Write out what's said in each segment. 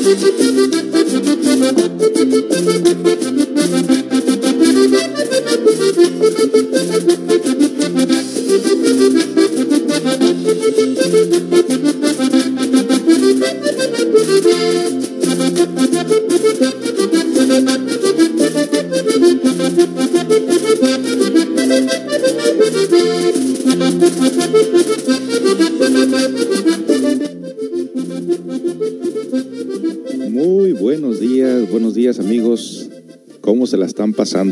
Thank you.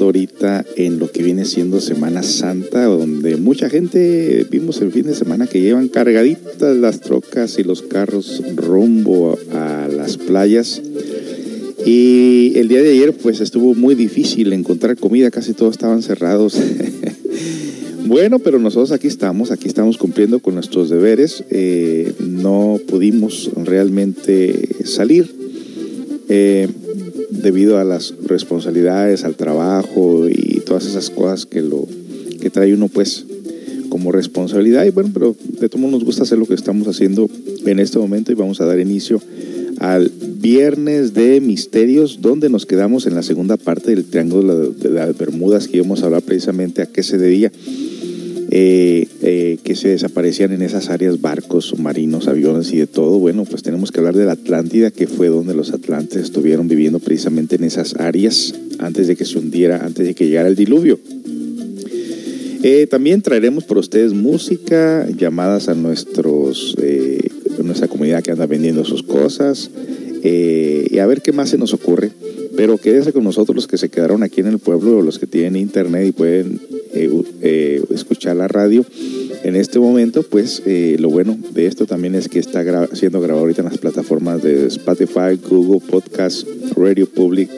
Ahorita en lo que viene siendo Semana Santa, donde mucha gente vimos el fin de semana que llevan cargaditas las trocas y los carros rumbo a las playas? Y el día de ayer pues estuvo muy difícil encontrar comida, casi todos estaban cerrados. bueno, pero nosotros aquí estamos, aquí estamos cumpliendo con nuestros deberes. Eh, no pudimos realmente salir eh, debido a las responsabilidades, al trabajo y todas esas cosas que lo que trae uno pues como responsabilidad. Y bueno, pero de todo nos gusta hacer lo que estamos haciendo en este momento y vamos a dar inicio al viernes de misterios, donde nos quedamos en la segunda parte del Triángulo de las Bermudas, que íbamos a hablar precisamente a qué se debía eh, eh, que se desaparecían en esas áreas barcos, submarinos, aviones y de todo. Bueno, pues tenemos que hablar de la Atlántida, que fue donde los atlantes estuvieron viviendo precisamente en esas áreas antes de que se hundiera, antes de que llegara el diluvio. Eh, también traeremos por ustedes música, llamadas a nuestros, nuestra comunidad que anda vendiendo sus cosas, y a ver qué más se nos ocurre. Pero quédese con nosotros los que se quedaron aquí en el pueblo o los que tienen internet y pueden eh, eh, escuchar la radio. En este momento, pues lo bueno de esto también es que está siendo grabado ahorita en las plataformas de Spotify, Google Podcast, Radio Public,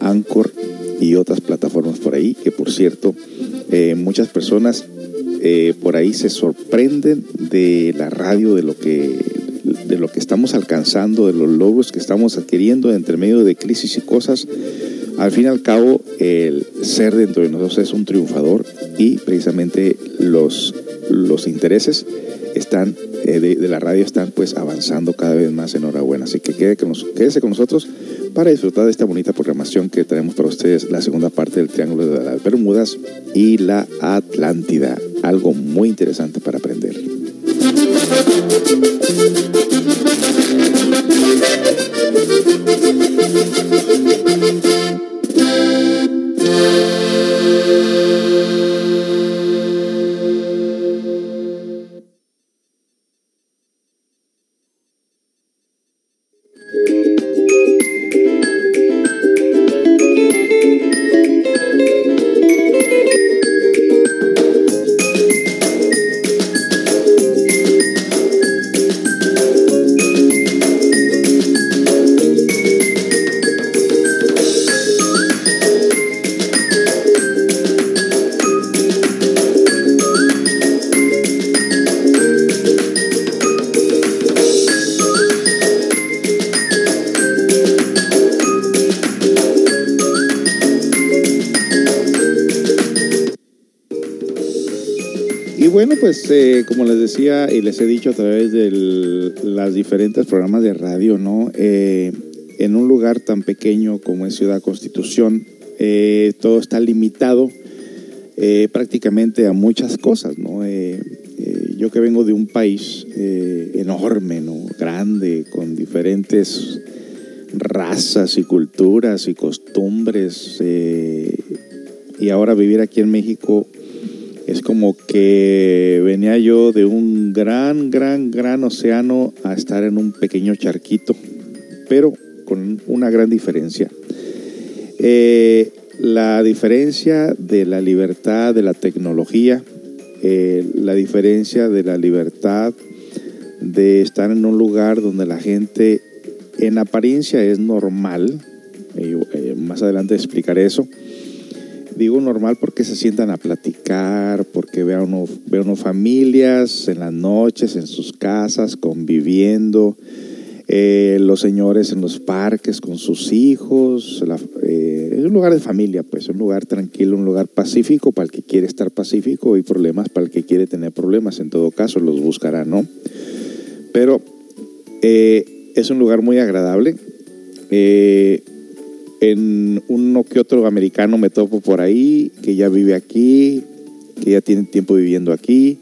Anchor y otras plataformas por ahí, que por cierto, muchas personas por ahí se sorprenden de la radio, de lo que de lo que estamos alcanzando, de los logros que estamos adquiriendo entre medio de crisis y cosas, al fin y al cabo el ser dentro de nosotros es un triunfador y precisamente los, los intereses están eh, de, la radio están pues avanzando cada vez más. Enhorabuena. Así que quede con quédese con nosotros para disfrutar de esta bonita programación que tenemos para ustedes la segunda parte del Triángulo de las Bermudas y la Atlántida. Algo muy interesante para aprender pues eh, como les decía y les he dicho a través de los diferentes programas de radio, ¿no? Eh, en un lugar tan pequeño como es Ciudad Constitución, eh, todo está limitado prácticamente a muchas cosas, ¿no? yo que vengo de un país enorme, ¿no? Grande, con diferentes razas y culturas y costumbres, y ahora vivir aquí en México es como que venía yo de un gran, gran, gran océano a estar en un pequeño charquito, pero con una gran diferencia. Eh, la diferencia de la libertad de la tecnología, eh, la diferencia de la libertad de estar en un lugar donde la gente en apariencia es normal, eh, más adelante explicaré eso, Digo normal porque se sientan a platicar, porque vean uno, uno familias en las noches, en sus casas, conviviendo, eh, los señores en los parques con sus hijos. Eh, es un lugar de familia, pues, un lugar tranquilo, un lugar pacífico para el que quiere estar pacífico y problemas para el que quiere tener problemas. En todo caso, los buscará, ¿no? Pero eh, es un lugar muy agradable Eh, en uno que otro americano me topo por ahí, que ya vive aquí, que ya tiene tiempo viviendo aquí,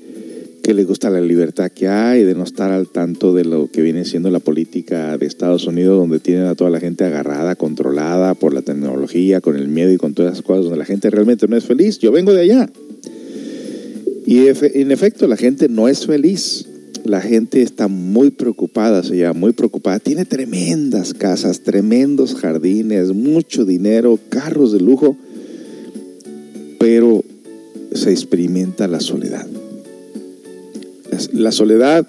que le gusta la libertad que hay, de no estar al tanto de lo que viene siendo la política de Estados Unidos, donde tienen a toda la gente agarrada, controlada por la tecnología, con el miedo y con todas esas cosas, donde la gente realmente no es feliz. Yo vengo de allá. Y en efecto, la gente no es feliz la gente está muy preocupada, se llama muy preocupada. Tiene tremendas casas, tremendos jardines, mucho dinero, carros de lujo, pero se experimenta la soledad. La soledad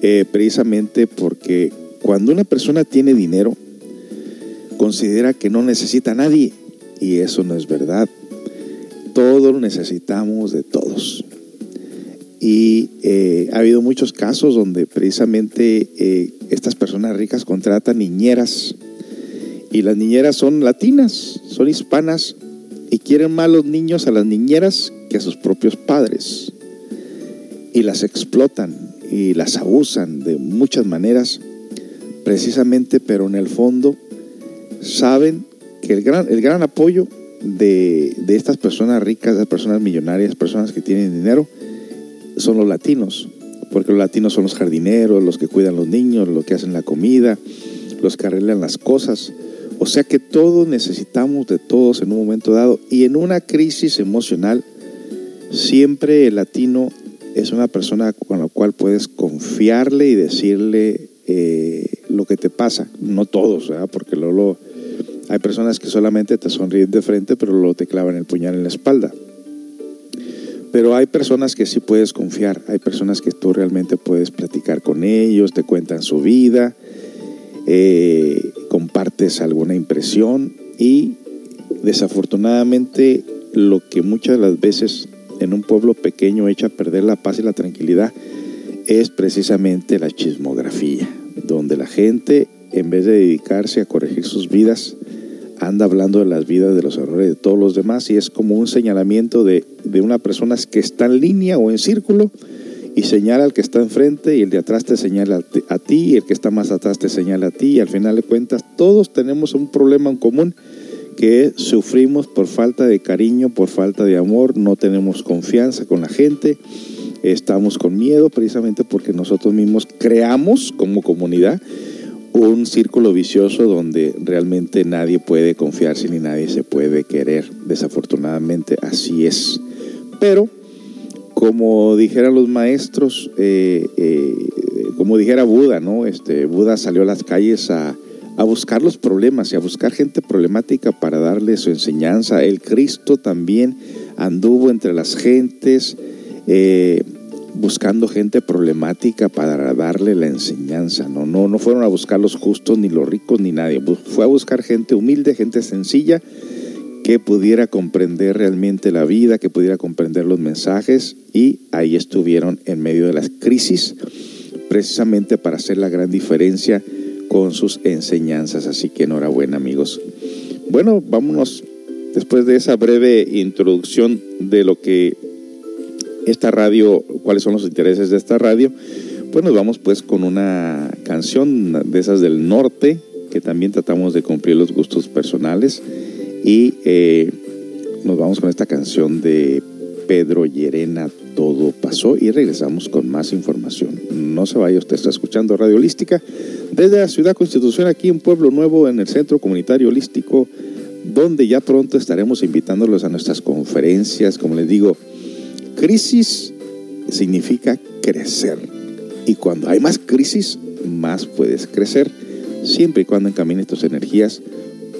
eh, precisamente porque cuando una persona tiene dinero, considera que no necesita a nadie y eso no es verdad. Todos necesitamos de todos. Y eh, ha habido muchos casos donde precisamente eh, estas personas ricas contratan niñeras. Y las niñeras son latinas, son hispanas y quieren más los niños a las niñeras que a sus propios padres. Y las explotan y las abusan de muchas maneras precisamente, pero en el fondo saben que el gran, el gran apoyo de, de estas personas ricas, de personas millonarias, personas que tienen dinero, son los latinos, porque los latinos son los jardineros, los que cuidan los niños, los que hacen la comida, los que arreglan las cosas. O sea que todos necesitamos de todos en un momento dado y en una crisis emocional siempre el latino es una persona con la cual puedes confiarle y decirle eh, lo que te pasa. No todos, porque luego hay personas que solamente te sonríen de frente, pero luego te clavan el puñal en la espalda. Pero hay personas que sí puedes confiar, hay personas que tú realmente puedes platicar con ellos, te cuentan su vida, eh, compartes alguna impresión y desafortunadamente lo que muchas las veces en un pueblo pequeño echa a perder la paz y la tranquilidad es precisamente la chismografía, donde la gente en vez de dedicarse a corregir sus vidas, anda hablando de las vidas, de los errores de todos los demás y es como un señalamiento de, de una persona que está en línea o en círculo y señala al que está enfrente y el de atrás te señala a ti y el que está más atrás te señala a ti y al final de cuentas todos tenemos un problema en común que sufrimos por falta de cariño, por falta de amor, no tenemos confianza con la gente, estamos con miedo precisamente porque nosotros mismos creamos como comunidad un círculo vicioso donde realmente nadie puede confiarse ni nadie se puede querer. Desafortunadamente así es. Pero, como dijeran los maestros, eh, eh, como dijera Buda, ¿no? Este, Buda salió a las calles a, buscar los problemas y a buscar gente problemática para darle su enseñanza. El Cristo también anduvo entre las gentes. Eh, buscando gente problemática para darle la enseñanza. No, no, no fueron a buscar los justos, ni los ricos, ni nadie. Fue a buscar gente humilde, gente sencilla, que pudiera comprender realmente la vida, que pudiera comprender los mensajes y ahí estuvieron en medio de las crisis, precisamente para hacer la gran diferencia con sus enseñanzas. Así que enhorabuena amigos. Bueno, vámonos después de esa breve introducción de lo que esta radio, cuáles son los intereses de esta radio, pues nos vamos pues con una canción de esas del norte, que también tratamos de cumplir los gustos personales, y eh, nos vamos con esta canción de Pedro Llerena, Todo Pasó, y regresamos con más información. No se vaya, usted está escuchando Radio Holística desde la Ciudad Constitución, aquí en Pueblo Nuevo, en el Centro Comunitario Holístico, donde ya pronto estaremos invitándolos a nuestras conferencias, como les digo, Crisis significa crecer. Y cuando hay más crisis, más puedes crecer, siempre y cuando encamines tus energías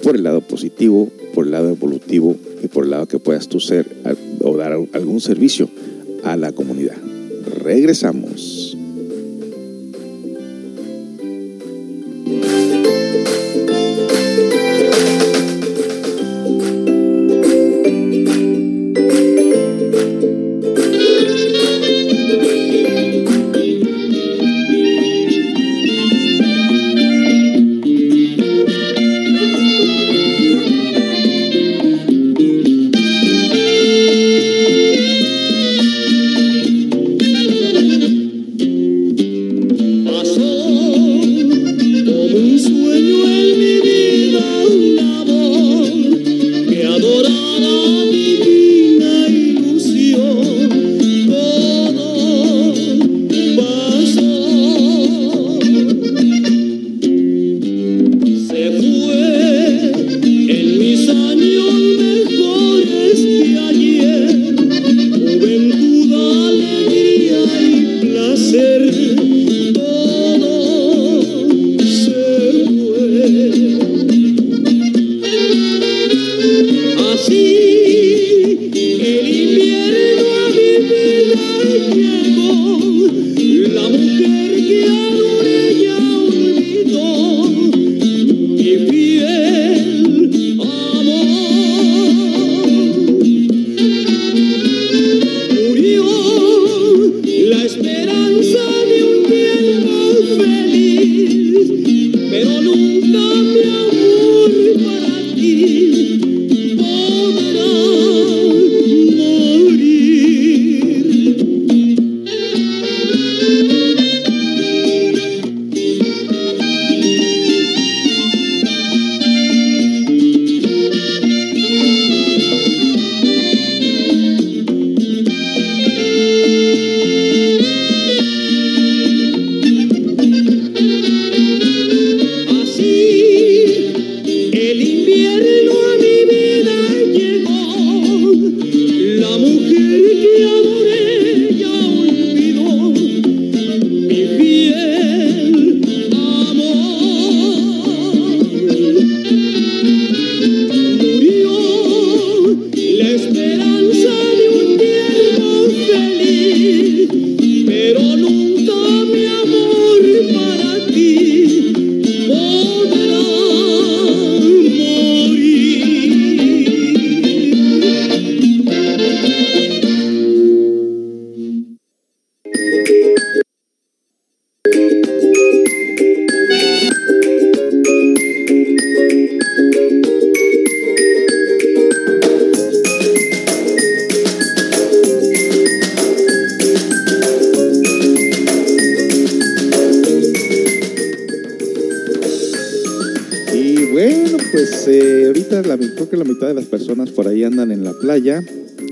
por el lado positivo, por el lado evolutivo y por el lado que puedas tú ser o dar algún servicio a la comunidad. Regresamos.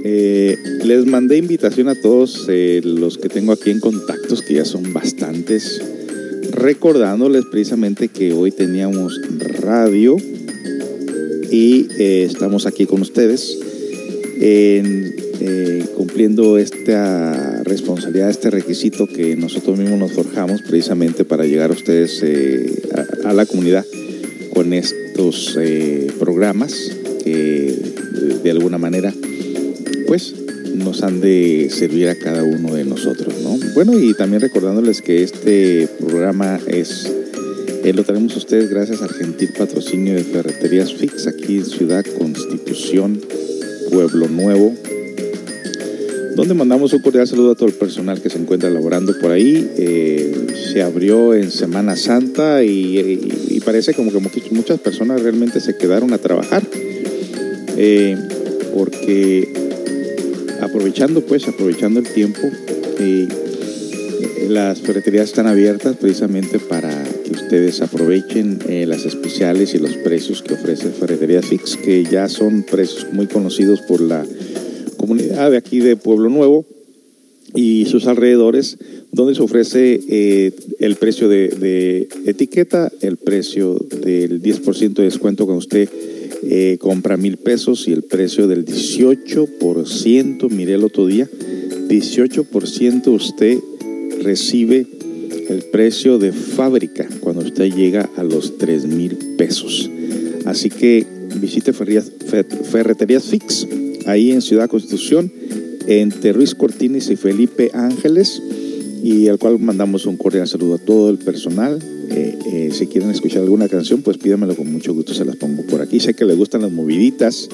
Eh, les mandé invitación a todos eh, los que tengo aquí en contactos, que ya son bastantes, recordándoles precisamente que hoy teníamos radio y eh, estamos aquí con ustedes cumpliendo esta responsabilidad, este requisito que nosotros mismos nos forjamos precisamente para llegar a ustedes, a, la comunidad, con estos programas que de alguna manera pues nos han de servir a cada uno de nosotros, ¿no? Bueno, y también recordándoles que este programa es, eh, lo tenemos ustedes gracias al gentil patrocinio de Ferreterías Fix aquí en Ciudad Constitución, Pueblo Nuevo, donde mandamos un cordial saludo a todo el personal que se encuentra laborando por ahí. Eh, se abrió en Semana Santa y, parece como que muchas personas realmente se quedaron a trabajar. Eh, porque aprovechando pues, aprovechando el tiempo, eh, las ferreterías están abiertas precisamente para que ustedes aprovechen eh, las especiales y los precios que ofrece Ferretería Fix, que ya son precios muy conocidos por la comunidad de aquí de Pueblo Nuevo y sus alrededores, donde se ofrece eh, el precio de, etiqueta, el precio del 10% de descuento con usted eh, compra mil pesos y el precio del 18%, miré el otro día, 18% usted recibe el precio de fábrica cuando usted llega a los 3 mil pesos. Así que visite Ferreterías Fix, ahí en Ciudad Constitución, entre Ruiz Cortines y Felipe Ángeles, y al cual mandamos un cordial saludo a todo el personal, eh, eh, si quieren escuchar alguna canción, pues pídamelo con mucho gusto, se las pongo por aquí. Sé que les gustan las moviditas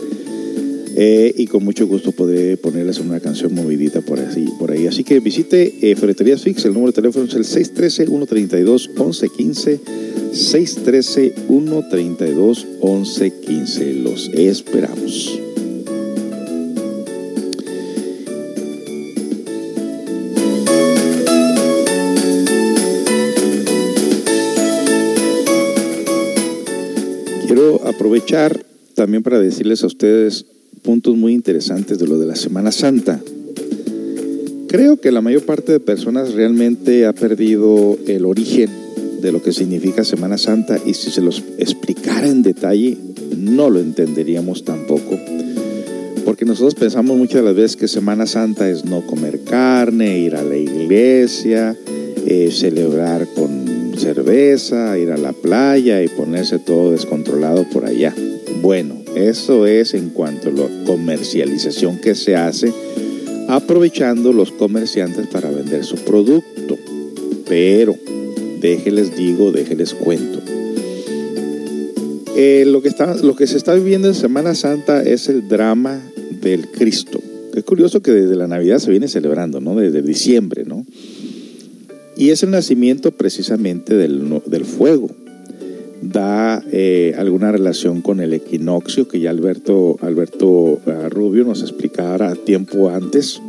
eh, y con mucho gusto podré ponerles una canción movidita por, así, por ahí. Así que visite Ferreterías Fix, el número de teléfono es el 613-132-1115. 613-132-1115. Los esperamos. Aprovechar también para decirles a ustedes puntos muy interesantes de lo de la Semana Santa. Creo que la mayor parte de personas realmente ha perdido el origen de lo que significa Semana Santa y si se los explicara en detalle no lo entenderíamos tampoco. Porque nosotros pensamos muchas de las veces que Semana Santa es no comer carne, ir a la iglesia, eh, celebrar con cerveza, ir a la playa y ponerse todo descontrolado por allá. Bueno, eso es en cuanto a la comercialización que se hace aprovechando los comerciantes para vender su producto. Pero, déjenles digo, déjenles cuento. Eh, lo, que está, lo que se está viviendo en Semana Santa es el drama del Cristo. Qué curioso que desde la Navidad se viene celebrando, ¿no? Desde diciembre, ¿no? Y es el nacimiento precisamente del, fuego, da eh, alguna relación con el equinoccio que ya Alberto, Alberto eh, Rubio nos explicara tiempo antes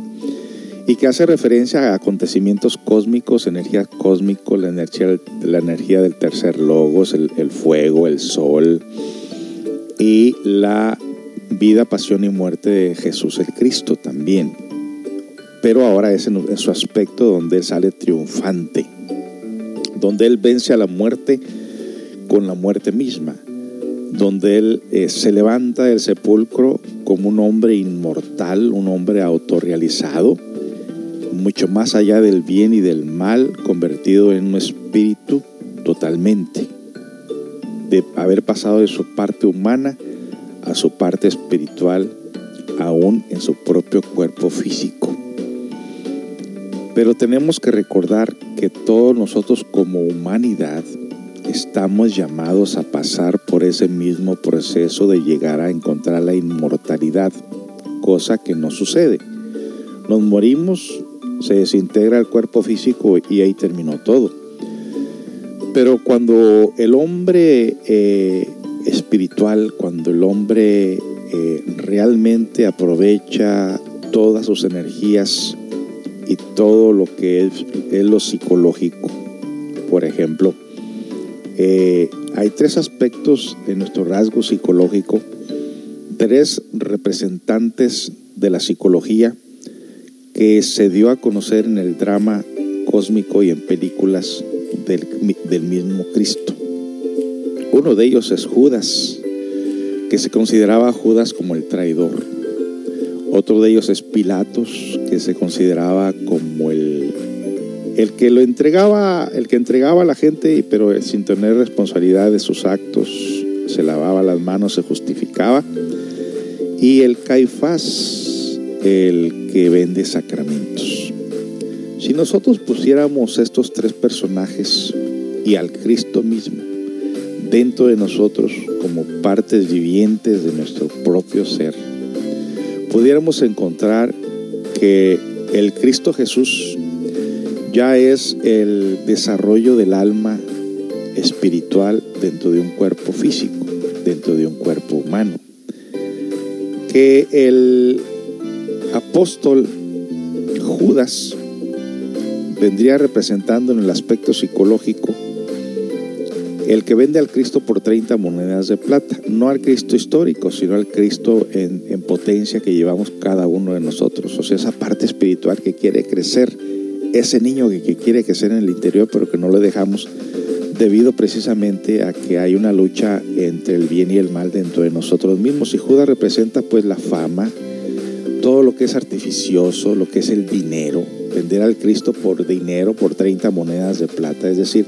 y que hace referencia a acontecimientos cósmicos, energía cósmico, la energía, la energía del tercer logos, el, fuego, el sol y la vida, pasión y muerte de Jesús el Cristo también. Pero ahora es en, su aspecto donde Él sale triunfante, donde Él vence a la muerte con la muerte misma, donde Él eh, se levanta del sepulcro como un hombre inmortal, un hombre autorrealizado, mucho más allá del bien y del mal, convertido en un espíritu totalmente, de haber pasado de su parte humana a su parte espiritual, aún en su propio cuerpo físico. Pero tenemos que recordar que todos nosotros como humanidad estamos llamados a pasar por ese mismo proceso de llegar a encontrar la inmortalidad, cosa que no sucede. Nos morimos se desintegra el cuerpo físico y ahí terminó todo. Pero cuando el hombre eh, espiritual, cuando el hombre eh, realmente aprovecha todas sus energías y todo lo que es, lo psicológico, por ejemplo, eh, hay tres aspectos de nuestro rasgo psicológico, tres representantes de la psicología que se dio a conocer en el drama cósmico y en películas del, mismo Cristo. Uno de ellos es Judas, que se consideraba Judas como el traidor. Otro de ellos es Pilatos, que se consideraba como el, el que lo entregaba, el que entregaba a la gente, pero sin tener responsabilidad de sus actos, se lavaba las manos, se justificaba. Y el Caifás, el que vende sacramentos. Si nosotros pusiéramos estos tres personajes y al Cristo mismo dentro de nosotros como partes vivientes de nuestro propio ser, pudiéramos encontrar que el Cristo Jesús ya es el desarrollo del alma espiritual dentro de un cuerpo físico, dentro de un cuerpo humano. Que el apóstol Judas vendría representando en el aspecto psicológico el que vende al Cristo por 30 monedas de plata, no al Cristo histórico, sino al Cristo en, potencia que llevamos cada uno de nosotros, o sea, esa parte espiritual que quiere crecer, ese niño que, que quiere crecer en el interior, pero que no lo dejamos debido precisamente a que hay una lucha entre el bien y el mal dentro de nosotros mismos. Y Judas representa pues la fama, todo lo que es artificioso, lo que es el dinero, vender al Cristo por dinero, por 30 monedas de plata, es decir,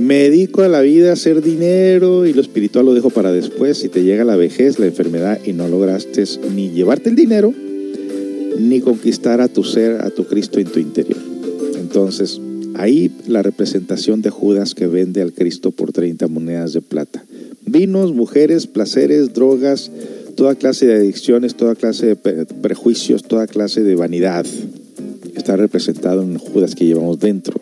me dedico a la vida a hacer dinero y lo espiritual lo dejo para después. Si te llega la vejez, la enfermedad y no lograste ni llevarte el dinero, ni conquistar a tu ser, a tu Cristo en tu interior. Entonces, ahí la representación de Judas que vende al Cristo por 30 monedas de plata. Vinos, mujeres, placeres, drogas, toda clase de adicciones, toda clase de prejuicios, toda clase de vanidad. Está representado en Judas que llevamos dentro.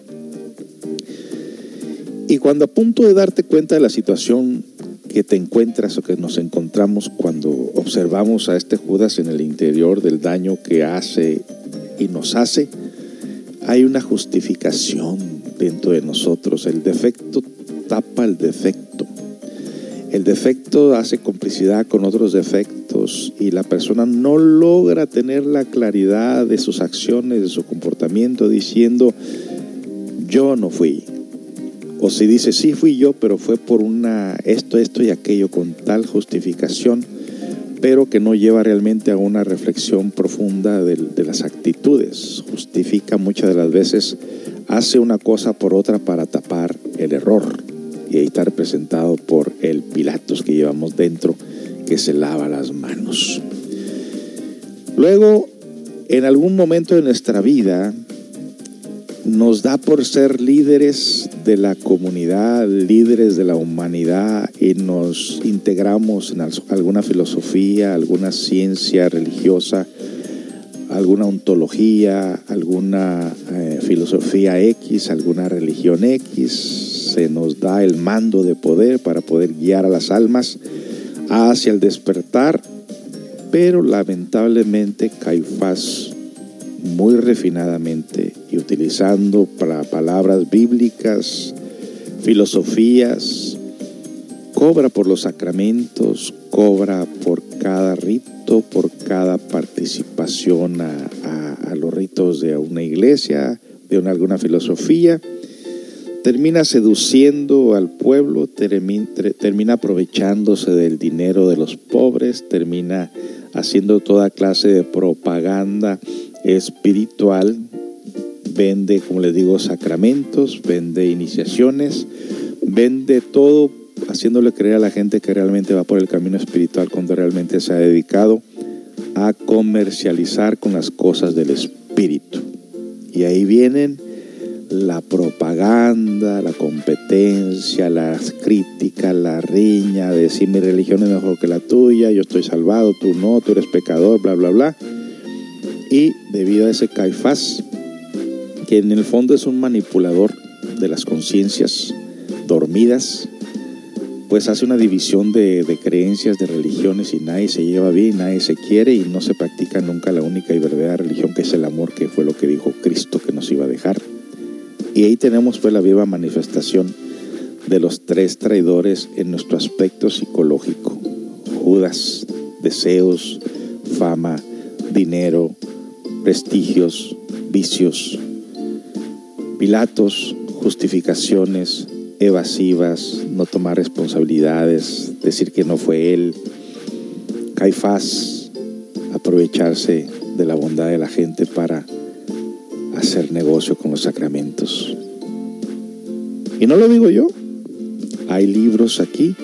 Y cuando a punto de darte cuenta de la situación que te encuentras o que nos encontramos cuando observamos a este Judas en el interior del daño que hace y nos hace, hay una justificación dentro de nosotros. El defecto tapa el defecto. El defecto hace complicidad con otros defectos y la persona no logra tener la claridad de sus acciones, de su comportamiento, diciendo, yo no fui. O si dice, sí fui yo, pero fue por una esto, esto y aquello, con tal justificación, pero que no lleva realmente a una reflexión profunda de, las actitudes. Justifica muchas de las veces, hace una cosa por otra para tapar el error y ahí está representado por el Pilatos que llevamos dentro, que se lava las manos. Luego, en algún momento de nuestra vida, nos da por ser líderes de la comunidad, líderes de la humanidad y nos integramos en alguna filosofía, alguna ciencia religiosa, alguna ontología, alguna eh, filosofía X, alguna religión X. Se nos da el mando de poder para poder guiar a las almas hacia el despertar, pero lamentablemente Caifás muy refinadamente y utilizando para palabras bíblicas, filosofías, cobra por los sacramentos, cobra por cada rito, por cada participación a, los ritos de una iglesia, de una, alguna filosofía, termina seduciendo al pueblo, termina aprovechándose del dinero de los pobres, termina haciendo toda clase de propaganda espiritual, vende, como les digo, sacramentos, vende iniciaciones, vende todo haciéndole creer a la gente que realmente va por el camino espiritual cuando realmente se ha dedicado a comercializar con las cosas del espíritu. Y ahí vienen la propaganda, la competencia, las críticas, la riña, decir mi religión es mejor que la tuya, yo estoy salvado, tú no, tú eres pecador, bla, bla, bla. Y debido a ese Caifás, que en el fondo es un manipulador de las conciencias dormidas, pues hace una división de, creencias, de religiones y nadie se lleva bien, nadie se quiere y no se practica nunca la única y verdadera religión que es el amor, que fue lo que dijo Cristo que nos iba a dejar. Y ahí tenemos pues la viva manifestación de los tres traidores en nuestro aspecto psicológico. Judas, deseos, fama, dinero, prestigios, vicios. Pilatos, justificaciones, evasivas, no tomar responsabilidades, decir que no fue él. Caifás, aprovecharse de la bondad de la gente para hacer negocio con los sacramentos. Y no lo digo yo, hay libros aquí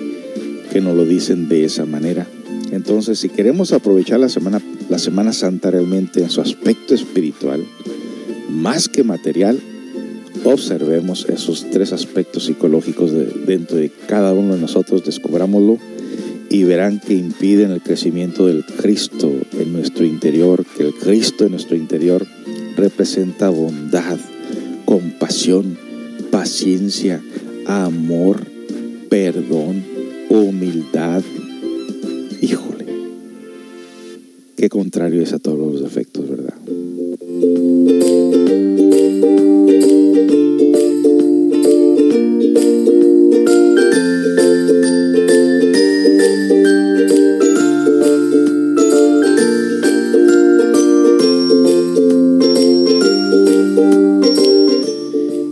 que nos lo dicen de esa manera. Entonces, si queremos aprovechar la Semana, la semana Santa realmente en su aspecto espiritual, más que material, observemos esos tres aspectos psicológicos dentro de cada uno de nosotros, descubrámoslo y verán que impiden el crecimiento del Cristo en nuestro interior, que el Cristo en nuestro interior representa bondad, compasión, paciencia, amor, perdón, humildad. Híjole, qué contrario es a todos los defectos, ¿verdad?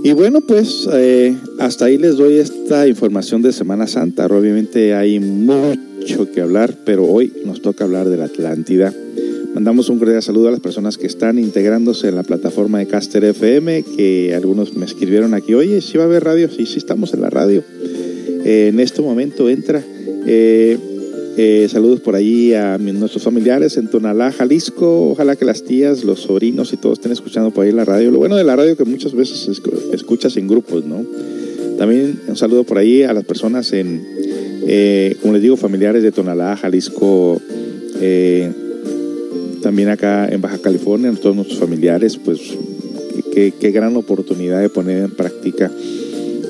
Y bueno, pues eh, hasta ahí les doy esta información de Semana Santa. Obviamente hay mucho que hablar, pero hoy nos toca hablar de la Atlántida. Mandamos un cordial saludo a las personas que están integrándose en la plataforma de Caster FM, que algunos me escribieron aquí, oye, si va a haber radio, sí, sí estamos en la radio. Eh, en este momento entra. Eh, eh, saludos por allí a nuestros familiares en Tonalá, Jalisco. Ojalá que las tías, los sobrinos y todos estén escuchando por ahí la radio. Lo bueno de la radio que muchas veces escuchas en grupos, ¿no? También un saludo por ahí a las personas en, como les digo, familiares de Tonalá, Jalisco. También acá en Baja California, todos nuestros familiares, pues qué gran oportunidad de poner en práctica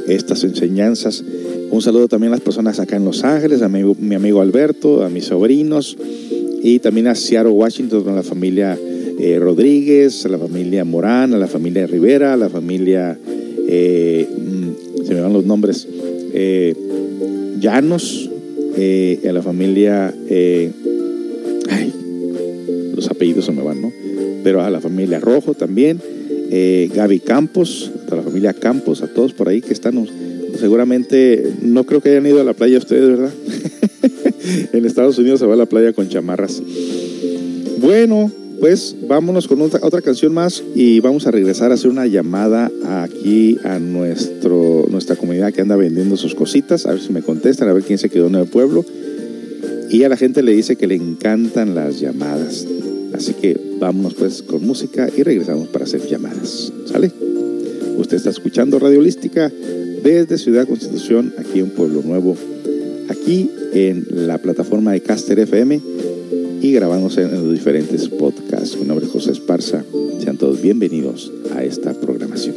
estas enseñanzas. Un saludo también a las personas acá en Los Ángeles, a mi, amigo Alberto, a mis sobrinos y también a Seattle, Washington, a la familia eh, Rodríguez, a la familia Morán, a la familia Rivera, a la familia, eh, mm, se me van los nombres, eh, Llanos, a la familia, los apellidos se me van, ¿no? Pero a la familia Rojo también, Gaby Campos, a la familia Campos, a todos por ahí que están seguramente no creo que hayan ido a la playa ustedes, ¿verdad? en Estados Unidos se va a la playa con chamarras. Bueno, pues vámonos con otra, otra canción más y vamos a regresar a hacer una llamada aquí a nuestro, nuestra comunidad que anda vendiendo sus cositas, a ver si me contestan, a ver quién se quedó en el pueblo. Y a la gente le dice que le encantan las llamadas. Así que vámonos pues con música y regresamos para hacer llamadas. ¿Sale? Usted está escuchando Radio Holística desde Ciudad Constitución, aquí en Pueblo Nuevo, aquí en la plataforma de Caster FM y grabándose en los diferentes podcasts. Mi nombre es José Espada Garza. Sean todos bienvenidos a esta programación.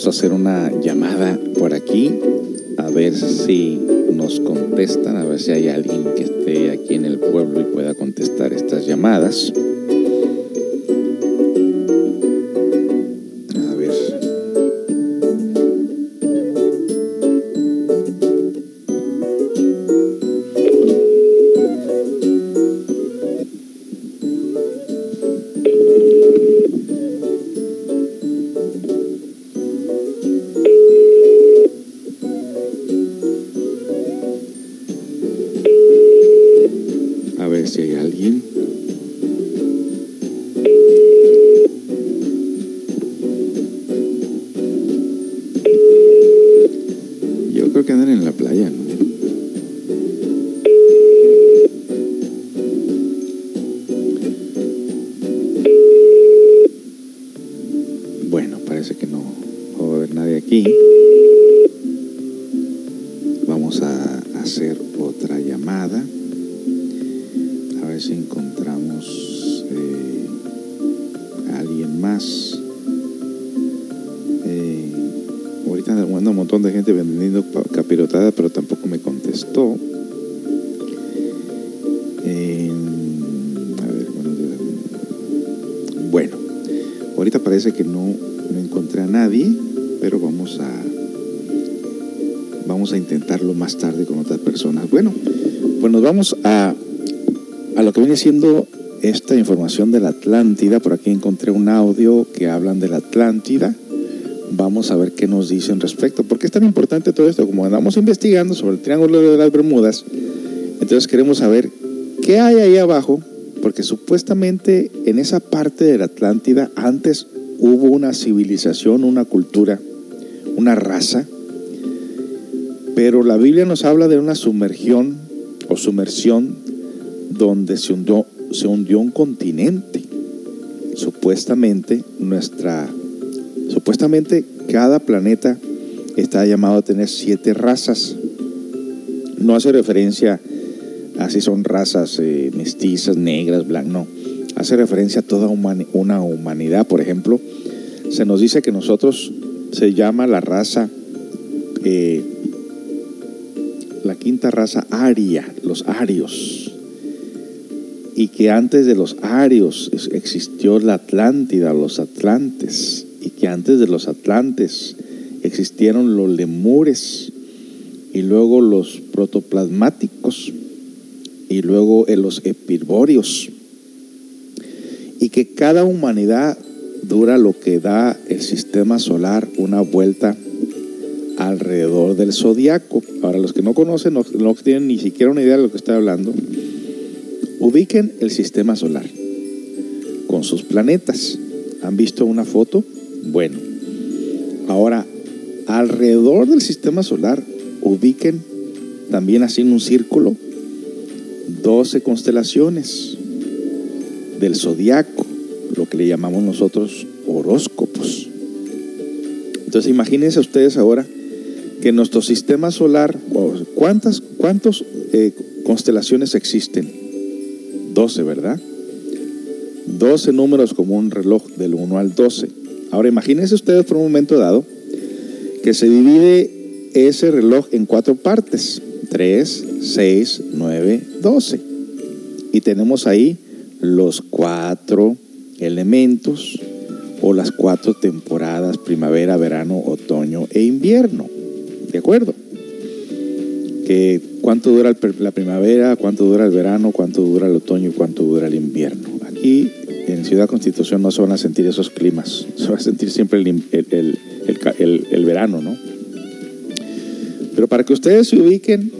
Vamos a hacer una llamada por aquí, a ver si nos contestan, a ver si hay alguien que esté aquí en el pueblo y pueda contestar estas llamadas. Siendo esta información de la Atlántida. Por aquí encontré un audio que hablan de la Atlántida. vamos a ver qué nos dicen respecto. ¿Por qué es tan importante todo esto? Como andamos investigando sobre el Triángulo de las Bermudas, entonces queremos saber qué hay ahí abajo, porque supuestamente en esa parte de la Atlántida antes hubo una civilización, una cultura, una raza, pero la Biblia nos habla de una sumergión o sumersión donde se hundió, se hundió un continente. Supuestamente nuestra Supuestamente cada planeta está llamado a tener siete razas. No hace referencia a si son razas eh, mestizas, negras, blancas, no. Hace referencia a toda una humanidad. Por ejemplo, se nos dice que nosotros se llama la raza, eh, la quinta raza aria, los arios. Y que antes de los arios existió la Atlántida, los atlantes y que antes de los atlantes existieron los lemures y luego los protoplasmáticos y luego los epirbóreos y que cada humanidad dura lo que da el sistema solar una vuelta alrededor del zodiaco. Para los que no conocen, no, no tienen ni siquiera una idea de lo que estoy hablando, ubiquen el sistema solar con sus planetas. ¿Han visto una foto? Bueno, ahora, alrededor del sistema solar, ubiquen también así en un círculo 12 constelaciones del zodiaco, lo que le llamamos nosotros horóscopos. Entonces, imagínense ustedes ahora que nuestro sistema solar, ¿cuántas cuántos, eh, constelaciones existen? 12, ¿verdad? 12 números como un reloj del 1 al 12. Ahora imagínense ustedes por un momento dado que se divide ese reloj en cuatro partes, 3, 6, 9, 12. Y tenemos ahí los cuatro elementos o las cuatro temporadas, primavera, verano, otoño e invierno. ¿De acuerdo? Cuánto dura la primavera, cuánto dura el verano, cuánto dura el otoño y cuánto dura el invierno. Aquí en Ciudad Constitución no se van a sentir esos climas, se va a sentir siempre el, verano, ¿no? Pero para que ustedes se ubiquen,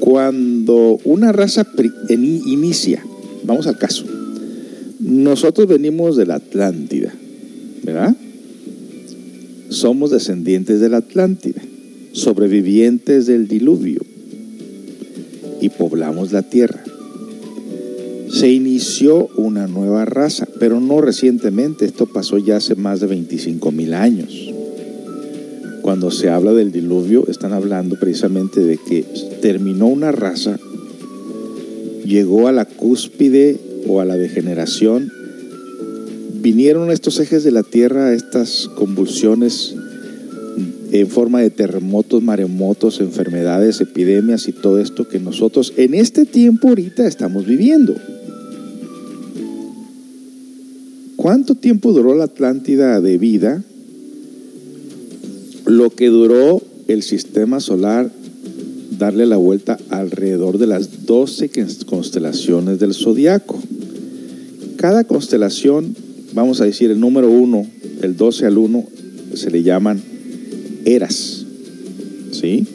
cuando una raza inicia, vamos al caso, nosotros venimos de la Atlántida, ¿verdad? Somos descendientes de la Atlántida, sobrevivientes del diluvio y poblamos la tierra se inició una nueva raza, pero no recientemente, esto pasó ya hace más de 25 mil años. Cuando se habla del diluvio, están hablando precisamente de que terminó una raza, llegó a la cúspide o a la degeneración, vinieron estos ejes de la Tierra, estas convulsiones en forma de terremotos, maremotos, enfermedades, epidemias y todo esto que nosotros en este tiempo ahorita estamos viviendo. ¿Cuánto tiempo duró la Atlántida de vida? Lo que duró el sistema solar darle la vuelta alrededor de las 12 constelaciones del zodiaco. Cada constelación, vamos a decir el número 1, del 12 al 1, se le llaman eras. ¿Sí?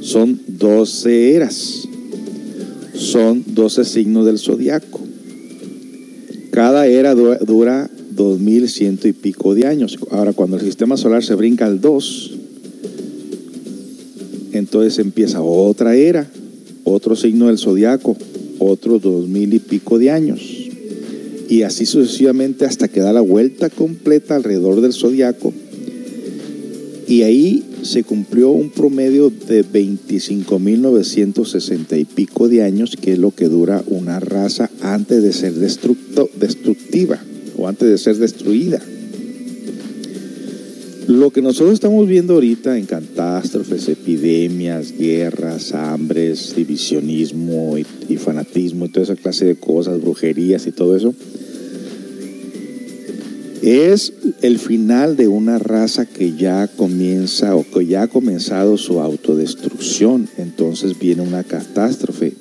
Son 12 eras. Son 12 signos del zodiaco. Cada era dura, dos mil ciento y pico de años. Ahora, cuando el sistema solar se brinca al 2, entonces empieza otra era, otro signo del zodiaco, otros dos mil y pico de años. Y así sucesivamente hasta que da la vuelta completa alrededor del zodiaco. Y ahí se cumplió un promedio de 25.960 y pico de años, que es lo que dura una raza antes de ser destructiva o antes de ser destruida. Lo que nosotros estamos viendo ahorita en catástrofes, epidemias, guerras, hambres, divisionismo y, y fanatismo y toda esa clase de cosas, brujerías y todo eso, es el final de una raza que ya comienza o que ya ha comenzado su autodestrucción. Entonces viene una catástrofe.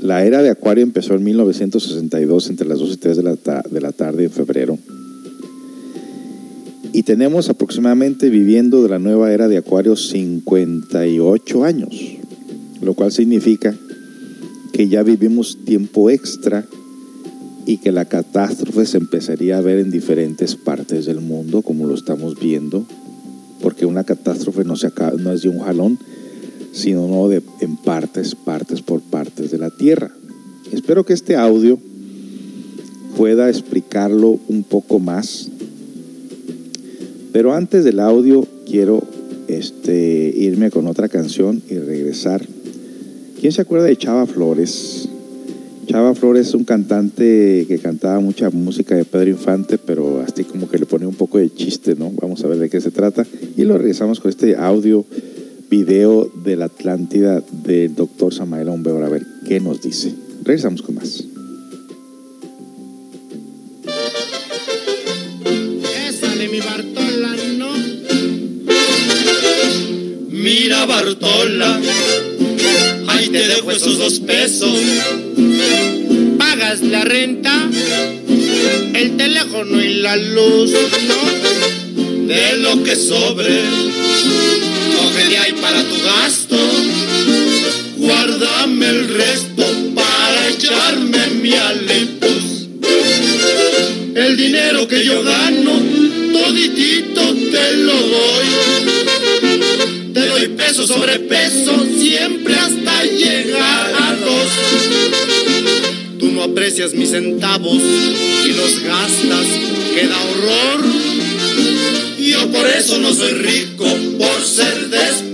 La era de Acuario empezó en 1962 entre las 2 y 3 de la, de la tarde en febrero. Y tenemos aproximadamente viviendo de la nueva era de Acuario 58 años, lo cual significa que ya vivimos tiempo extra y que la catástrofe se empezaría a ver en diferentes partes del mundo, como lo estamos viendo, porque una catástrofe no, se acaba, no es de un jalón, sino no de, en partes, partes por partes de la Tierra. Espero que este audio pueda explicarlo un poco más pero antes del audio quiero este, irme con otra canción y regresar. ¿Quién se acuerda de Chava Flores? Chava Flores es un cantante que cantaba mucha música de Pedro Infante, pero así como que le pone un poco de chiste, ¿no? Vamos a ver de qué se trata. Y lo regresamos con este audio, video de la Atlántida del doctor Samael Ombeur, a ver qué nos dice. Regresamos con más. Mira Bartola, ahí te dejo esos dos pesos. Pagas la renta, el teléfono y la luz. De lo que sobre, coge de ahí para tu gasto. Guárdame el resto para echarme mi alipus. El dinero que yo gano, toditito peso sobre peso, siempre hasta llegar a dos. Tú no aprecias mis centavos y los gastas, queda horror. Yo por eso no soy rico, por ser despilfarrador.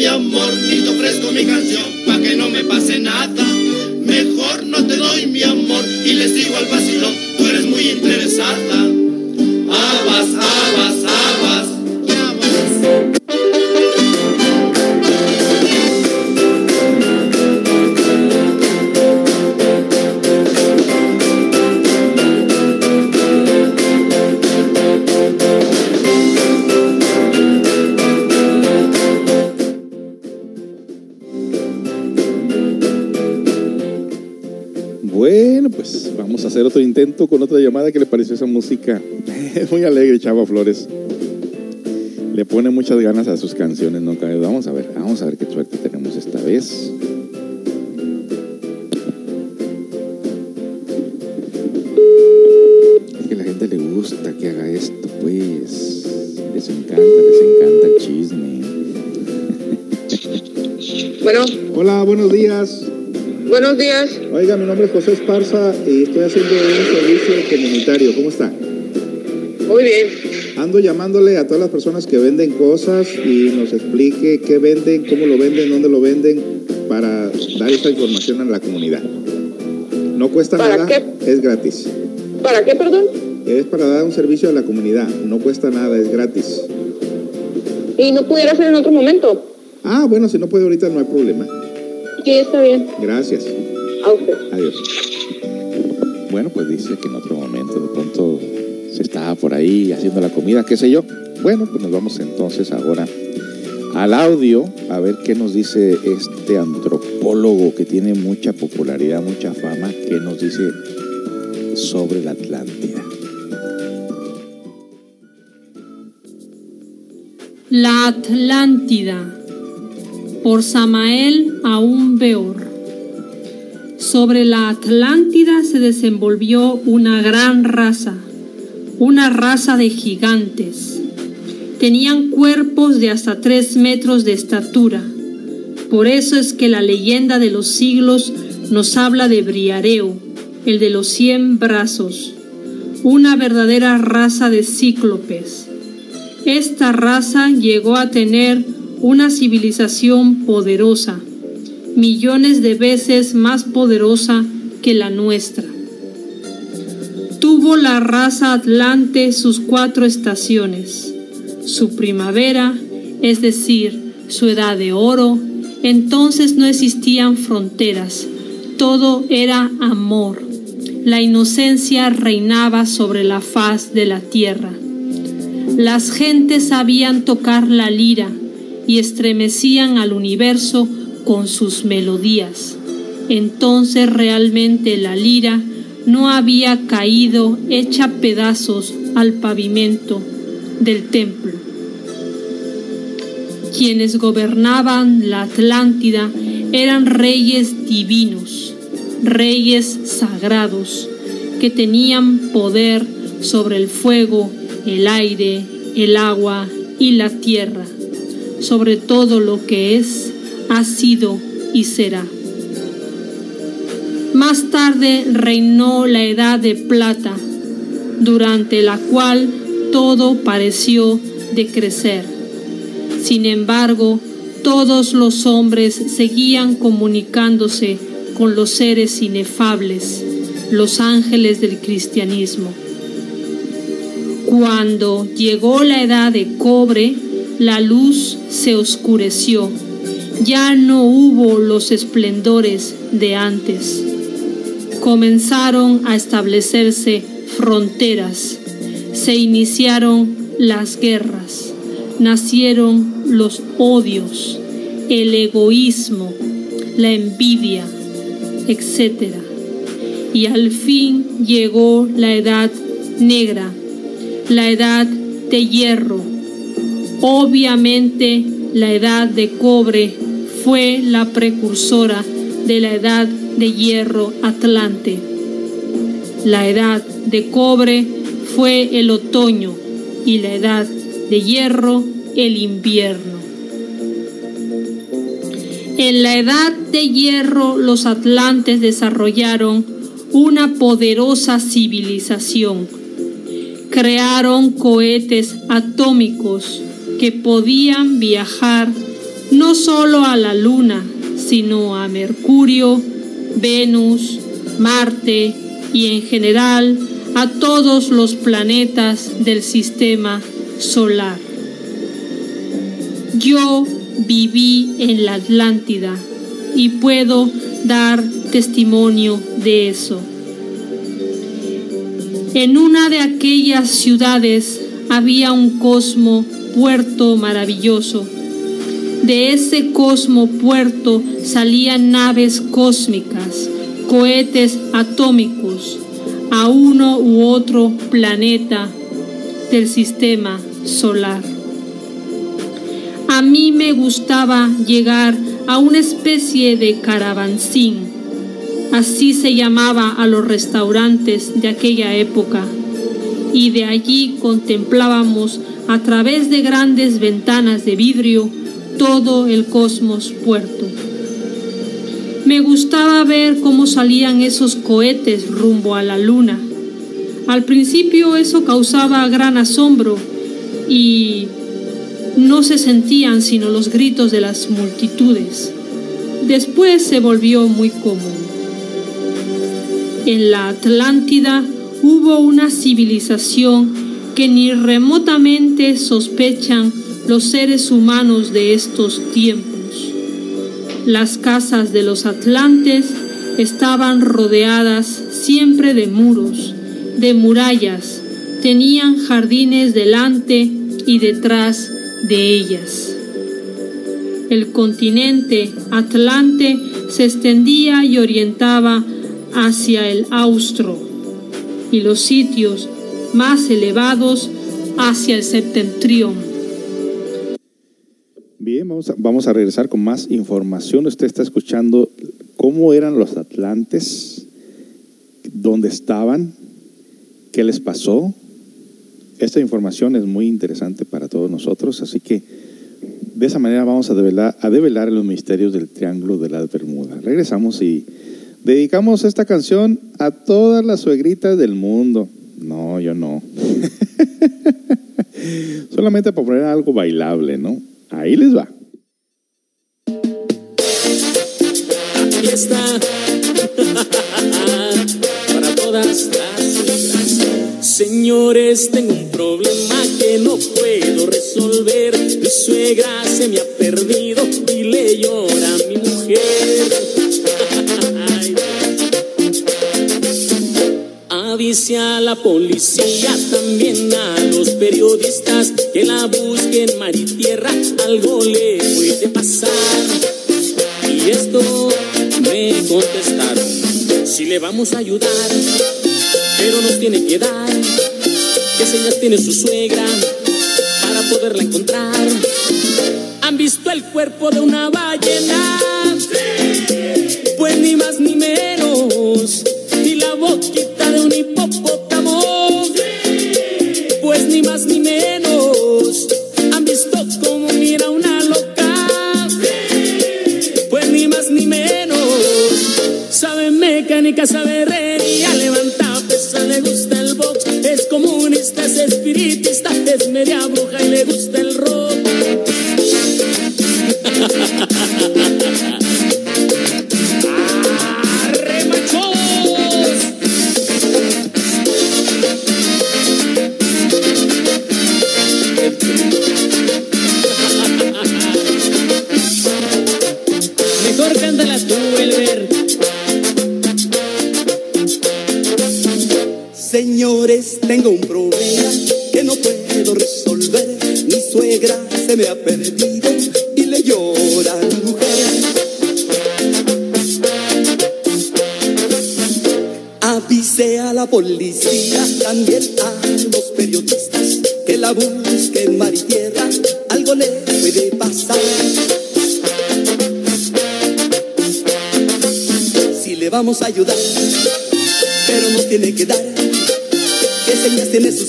Mi amor ni te ofrezco mi canción pa' que no me pase nada. Mejor no te doy mi amor y les digo al vacilón, con otra llamada. ¿Qué le pareció esa música? Muy alegre, Chava Flores. Le pone muchas ganas a sus canciones, ¿no? Vamos a ver, vamos a ver qué suerte tenemos esta vez. Es que a la gente le gusta que haga esto, pues. Les encanta, les encanta el chisme. Bueno. Hola, buenos días. Buenos días. Oiga, mi nombre es José Esparza y estoy haciendo un servicio comunitario. ¿Cómo está? Muy bien. Ando llamándole a todas las personas que venden cosas y nos explique qué venden, cómo lo venden, dónde lo venden, para dar esta información a la comunidad. No cuesta ¿Para nada, qué? es gratis. ¿Para qué, perdón? Es para dar un servicio a la comunidad, no cuesta nada, es gratis. ¿Y no pudiera ser en otro momento? Ah, bueno, si no puede ahorita no hay problema. Sí, está bien. Gracias. A usted. Adiós. Bueno, pues dice que en otro momento de pronto se estaba por ahí haciendo la comida, qué sé yo. Bueno, pues nos vamos entonces ahora al audio a ver qué nos dice este antropólogo que tiene mucha popularidad, mucha fama, qué nos dice sobre la Atlántida. La Atlántida por Samael Aún Beor. Sobre la Atlántida se desenvolvió una gran raza, una raza de gigantes. Tenían cuerpos de hasta tres metros de estatura. Por eso es que la leyenda de los siglos nos habla de Briareo, el de los cien brazos, una verdadera raza de cíclopes. Esta raza llegó a tener una civilización poderosa, millones de veces más poderosa que la nuestra. Tuvo la raza Atlante sus cuatro estaciones, su primavera, es decir, su edad de oro, entonces no existían fronteras, todo era amor. La inocencia reinaba sobre la faz de la tierra. Las gentes sabían tocar la lira y estremecían al universo con sus melodías. Entonces realmente la lira no había caído hecha pedazos al pavimento del templo. Quienes gobernaban la Atlántida eran reyes divinos, reyes sagrados, que tenían poder sobre el fuego, el aire, el agua y la tierra, sobre todo lo que es, ha sido y será. Más tarde reinó la edad de plata, durante la cual todo pareció decrecer. Sin embargo, todos los hombres seguían comunicándose con los seres inefables, los ángeles del cristianismo. Cuando llegó la edad de cobre, la luz se oscureció. Ya no hubo los esplendores de antes. Comenzaron a establecerse fronteras. Se iniciaron las guerras. Nacieron los odios, el egoísmo, la envidia, etc. Y al fin llegó la edad negra, la edad de hierro. Obviamente la edad de cobre fue la precursora de la edad de hierro atlante. La edad de cobre fue el otoño y la edad de hierro el invierno. En la edad de hierro los atlantes desarrollaron una poderosa civilización. Crearon cohetes atómicos que podían viajar no solo a la Luna, sino a Mercurio, Venus, Marte y en general a todos los planetas del sistema solar. Yo viví en la Atlántida y puedo dar testimonio de eso. En una de aquellas ciudades había un cosmo puerto maravilloso. De ese cosmo puerto salían naves cósmicas, cohetes atómicos, a uno u otro planeta del sistema solar. A mí me gustaba llegar a una especie de caravancín, así se llamaba a los restaurantes de aquella época, y de allí contemplábamos a través de grandes ventanas de vidrio todo el cosmos puerto. Me gustaba ver cómo salían esos cohetes rumbo a la luna. Al principio eso causaba gran asombro y no se sentían sino los gritos de las multitudes. Después se volvió muy común. En la Atlántida hubo una civilización que ni remotamente sospechan los seres humanos de estos tiempos. Las casas de los atlantes estaban rodeadas siempre de muros, de murallas, tenían jardines delante y detrás de ellas. El continente atlante se extendía y orientaba hacia el austro y los sitios más elevados hacia el septentrión. Bien, vamos a, regresar con más información. Usted está escuchando cómo eran los atlantes, dónde estaban, qué les pasó. Esta información es muy interesante para todos nosotros, así que de esa manera vamos a develar, a develar los misterios del Triángulo de las Bermudas. Regresamos y dedicamos esta canción a todas las suegritas del mundo. No, yo no. Solamente para poner algo bailable, ¿no? Ahí les va. Aquí está para todas las. Señores, tengo un problema que no puedo resolver. Mi suegra se me ha perdido y le llora a mi mujer. Avise a la policía, también a los periodistas que la busquen mar y tierra, algo le puede pasar. Y esto me contestaron, si le vamos a ayudar, pero nos tiene que dar qué señas tiene su suegra para poderla encontrar. ¿Han visto el cuerpo de una ballena? Pues ni más ni menos. Y la boquita mecánica, sabe herrería, levanta pesa, le gusta el box. Es comunista, es espiritista, es media bruja y le gusta el policía, también a los periodistas que la busquen mar y tierra, algo le puede pasar. Si le vamos a ayudar, pero nos tiene que dar qué señas tiene su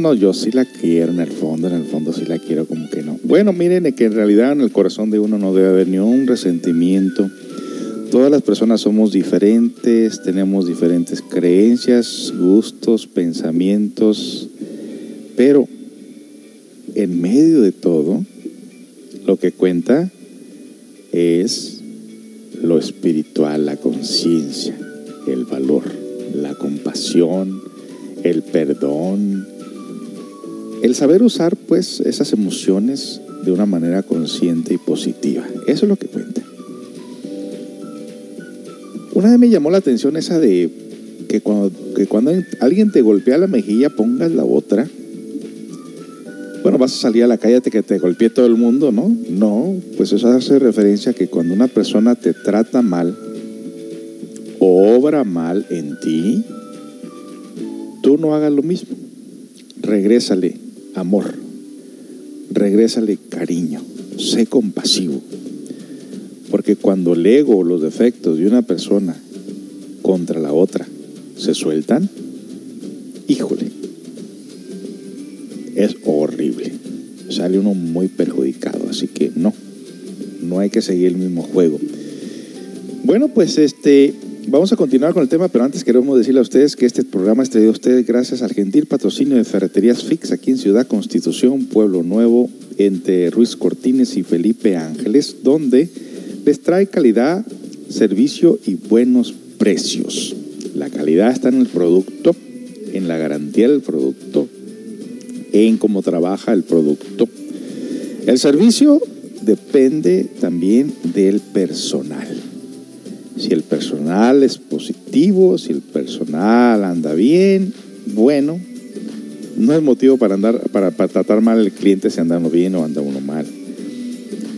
No, yo sí la quiero en el fondo, en el fondo sí la quiero como que no. Bueno, miren que en realidad en el corazón de uno no debe haber ni un resentimiento. Todas las personas somos diferentes, tenemos diferentes creencias, gustos, pensamientos, pero en medio de todo, lo que cuenta saber usar pues esas emociones de una manera consciente y positiva. Eso es lo que cuenta. Una vez me llamó la atención esa de que cuando, que cuando alguien te golpea la mejilla pongas la otra. Bueno, vas a salir a la calle que te golpee todo el mundo, ¿no? No, pues eso hace referencia a que cuando una persona te trata mal obra mal en ti, tú no hagas lo mismo. Regrésale amor, regrésale cariño, sé compasivo. Porque cuando el ego o los defectos de una persona contra la otra se sueltan, híjole, es horrible. Sale uno muy perjudicado, así que no, no hay que seguir el mismo juego. Bueno, pues este, vamos a continuar con el tema, pero antes queremos decirle a ustedes que este programa es traído a ustedes gracias al gentil patrocinio de Ferreterías Fix aquí en Ciudad Constitución, Pueblo Nuevo, entre Ruiz Cortines y Felipe Ángeles, donde les trae calidad, servicio y buenos precios. La calidad está en el producto, en la garantía del producto, en cómo trabaja el producto. El servicio depende también del personal. Si el personal es positivo, si el personal anda bien, bueno, no es motivo para andar para, para tratar mal al cliente si anda uno bien o anda uno mal.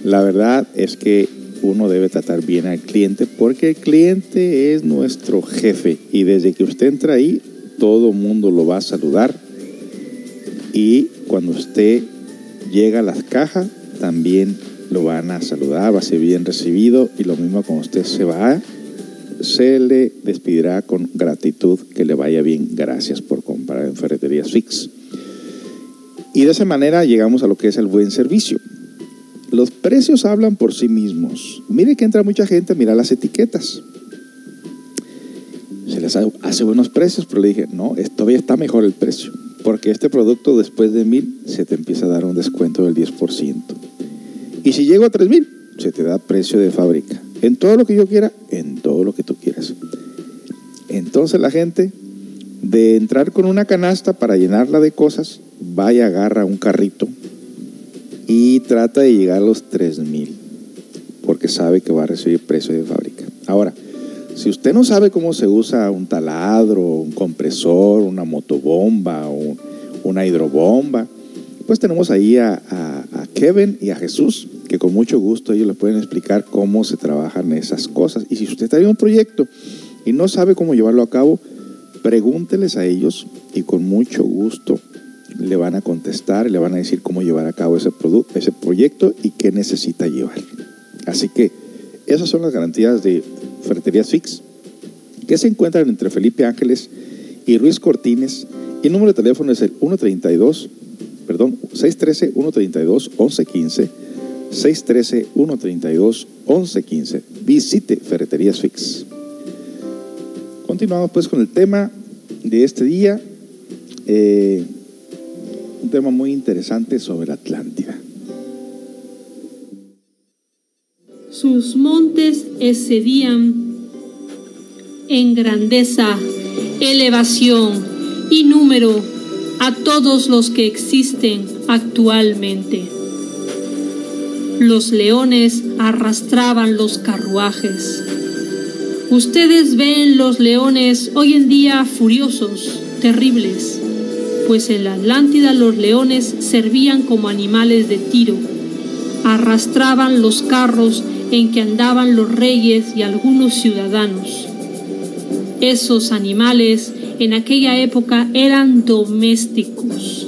La verdad es que uno debe tratar bien al cliente porque el cliente es nuestro jefe y desde que usted entra ahí, todo mundo lo va a saludar y cuando usted llega a las cajas, también lo van a saludar, va a ser bien recibido y lo mismo cuando usted se va, se le despedirá con gratitud, que le vaya bien, gracias por comprar en Ferreterías Fix. Y de esa manera llegamos a lo que es el buen servicio. Los precios hablan por sí mismos. Mire que entra mucha gente a mirar las etiquetas. Se les hace buenos precios, pero le dije, no, todavía está mejor el precio. Porque este producto después de mil se te empieza a dar un descuento del 10%. Y si llego a 3000, se te da precio de fábrica. En todo lo que yo quiera, en todo lo que tú quieras. Entonces la gente, de entrar con una canasta para llenarla de cosas, vaya, agarra un carrito y trata de llegar a los 3000 porque sabe que va a recibir precio de fábrica. Ahora, si usted no sabe cómo se usa un taladro, un compresor, una motobomba una hidrobomba, pues tenemos ahí a, Kevin y a Jesús, que con mucho gusto ellos les pueden explicar cómo se trabajan esas cosas. Y si usted está en un proyecto y no sabe cómo llevarlo a cabo, pregúnteles a ellos y con mucho gusto le van a contestar, le van a decir cómo llevar a cabo ese, ese proyecto y qué necesita llevar. Así que esas son las garantías de Ferreterías Fix, que se encuentran entre Felipe Ángeles y Ruiz Cortines. Y el número de teléfono es el 132, perdón, 613-132-1115. 613-132-1115. Visite Ferreterías Fix. Continuamos pues con el tema de este día. Eh, un tema muy interesante sobre Atlántida. Sus montes excedían en grandeza, elevación y número a todos los que existen actualmente. Los leones arrastraban los carruajes. Ustedes ven los leones hoy en día furiosos, terribles, pues en la Atlántida los leones servían como animales de tiro, arrastraban los carros en que andaban los reyes y algunos ciudadanos. Esos animales en aquella época eran domésticos.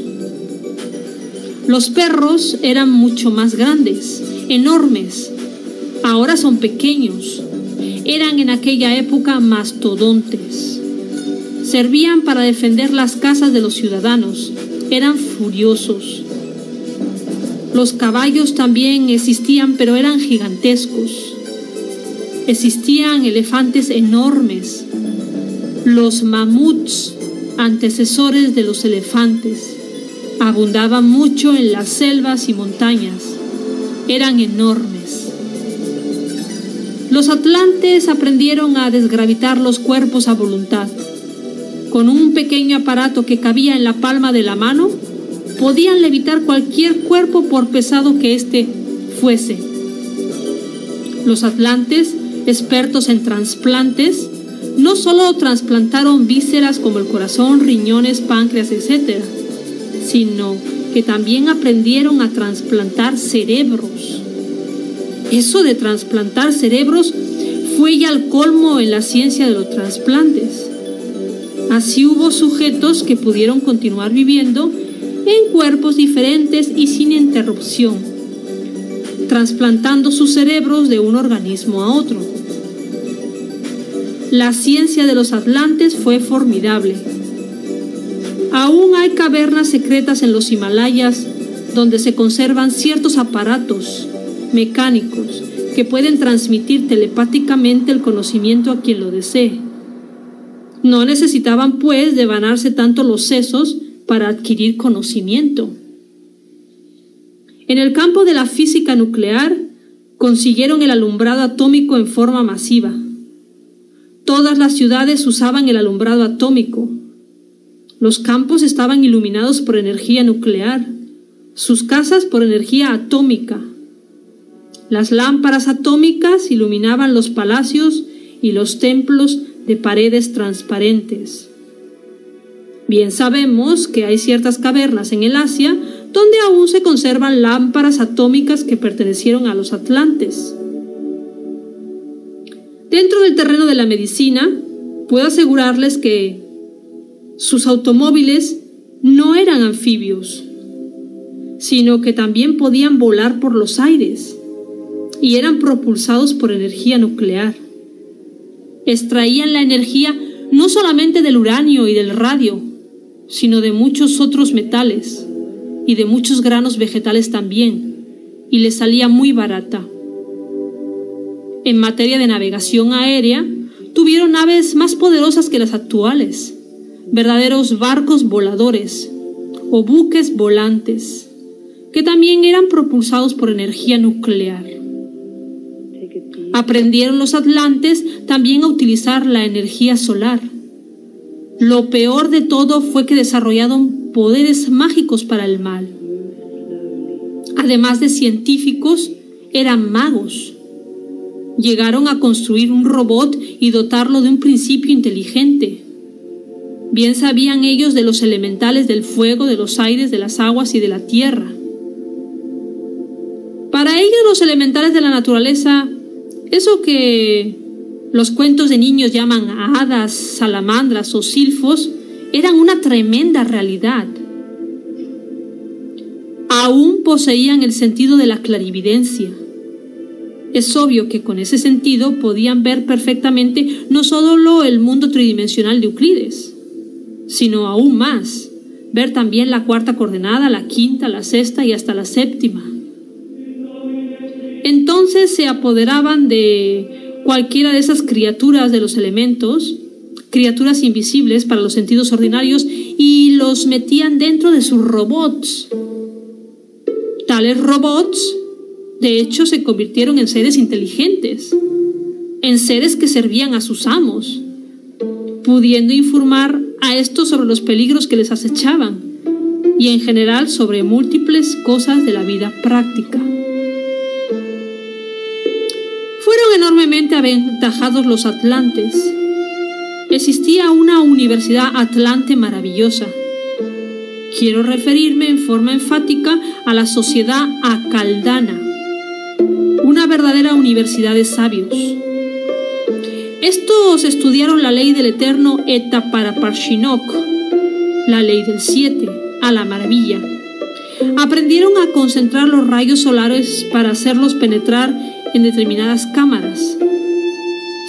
Los perros eran mucho más grandes, enormes. Ahora son pequeños. Eran en aquella época mastodontes. servían para defender las casas de los ciudadanos. Eran furiosos. Los caballos también existían, pero eran gigantescos. Existían elefantes enormes, los mamuts, antecesores de los elefantes, abundaban mucho en las selvas y montañas. Eran enormes. Los atlantes aprendieron a desgravitar los cuerpos a voluntad. Con un pequeño aparato que cabía en la palma de la mano, podían levitar cualquier cuerpo por pesado que éste fuese. Los atlantes, expertos en trasplantes, no solo trasplantaron vísceras como el corazón, riñones, páncreas, etc., sino que también aprendieron a trasplantar cerebros. Eso de trasplantar cerebros fue ya el colmo en la ciencia de los trasplantes. Así hubo sujetos que pudieron continuar viviendo en cuerpos diferentes y sin interrupción, trasplantando sus cerebros de un organismo a otro. La ciencia de los atlantes fue formidable. Aún hay cavernas secretas en los Himalayas donde se conservan ciertos aparatos mecánicos que pueden transmitir telepáticamente el conocimiento a quien lo desee. No necesitaban, pues, devanarse tanto los sesos para adquirir conocimiento. En el campo de la física nuclear consiguieron el alumbrado atómico en forma masiva. Todas las ciudades usaban el alumbrado atómico. Los campos estaban iluminados por energía nuclear, sus casas por energía atómica. Las lámparas atómicas iluminaban los palacios y los templos de paredes transparentes. Bien sabemos que hay ciertas cavernas en el Asia donde aún se conservan lámparas atómicas que pertenecieron a los atlantes. Dentro del terreno de la medicina, puedo asegurarles que sus automóviles no eran anfibios, sino que también podían volar por los aires y eran propulsados por energía nuclear. Extraían la energía no solamente del uranio y del radio, sino de muchos otros metales y de muchos granos vegetales también, y les salía muy barata. En materia de navegación aérea, tuvieron naves más poderosas que las actuales, verdaderos barcos voladores o buques volantes, que también eran propulsados por energía nuclear. Aprendieron los atlantes también a utilizar la energía solar lo peor de todo fue que desarrollaron poderes mágicos para el mal. Además de científicos, eran magos. Llegaron a construir un robot y dotarlo de un principio inteligente. Bien sabían ellos de los elementales del fuego, de los aires, de las aguas y de la tierra. Para ellos los elementales de la naturaleza, eso que los cuentos de niños llaman hadas, salamandras o silfos eran una tremenda realidad. Aún poseían el sentido de la clarividencia. Es obvio que con ese sentido podían ver perfectamente no solo el mundo tridimensional de Euclides, sino aún más, ver también la cuarta coordenada, la quinta, la sexta y hasta la séptima. Entonces se apoderaban de cualquiera de esas criaturas de los elementos, criaturas invisibles para los sentidos ordinarios, y los metían dentro de sus robots. Tales robots, de hecho, se convirtieron en seres inteligentes, en seres que servían a sus amos, pudiendo informar a estos sobre los peligros que les acechaban y en general sobre múltiples cosas de la vida práctica. enormemente aventajados los atlantes. Existía una universidad atlante maravillosa. Quiero referirme en forma enfática a la sociedad acaldana, una verdadera universidad de sabios. Estos estudiaron la ley del eterno Etaparaparshinok, la ley del siete, a la maravilla. Aprendieron a concentrar los rayos solares para hacerlos penetrar en determinadas cámaras.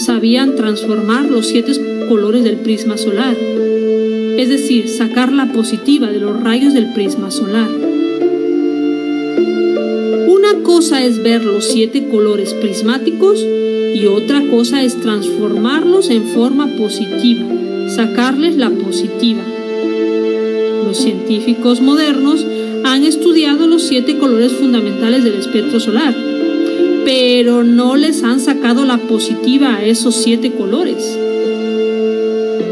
Sabían transformar los siete colores del prisma solar, es decir, sacar la positiva de los rayos del prisma solar. Cosa es ver los siete colores prismáticos y otra cosa es transformarlos en forma positiva, sacarles la positiva. Los científicos modernos han estudiado los siete colores fundamentales del espectro solar, pero no les han sacado la positiva a esos siete colores.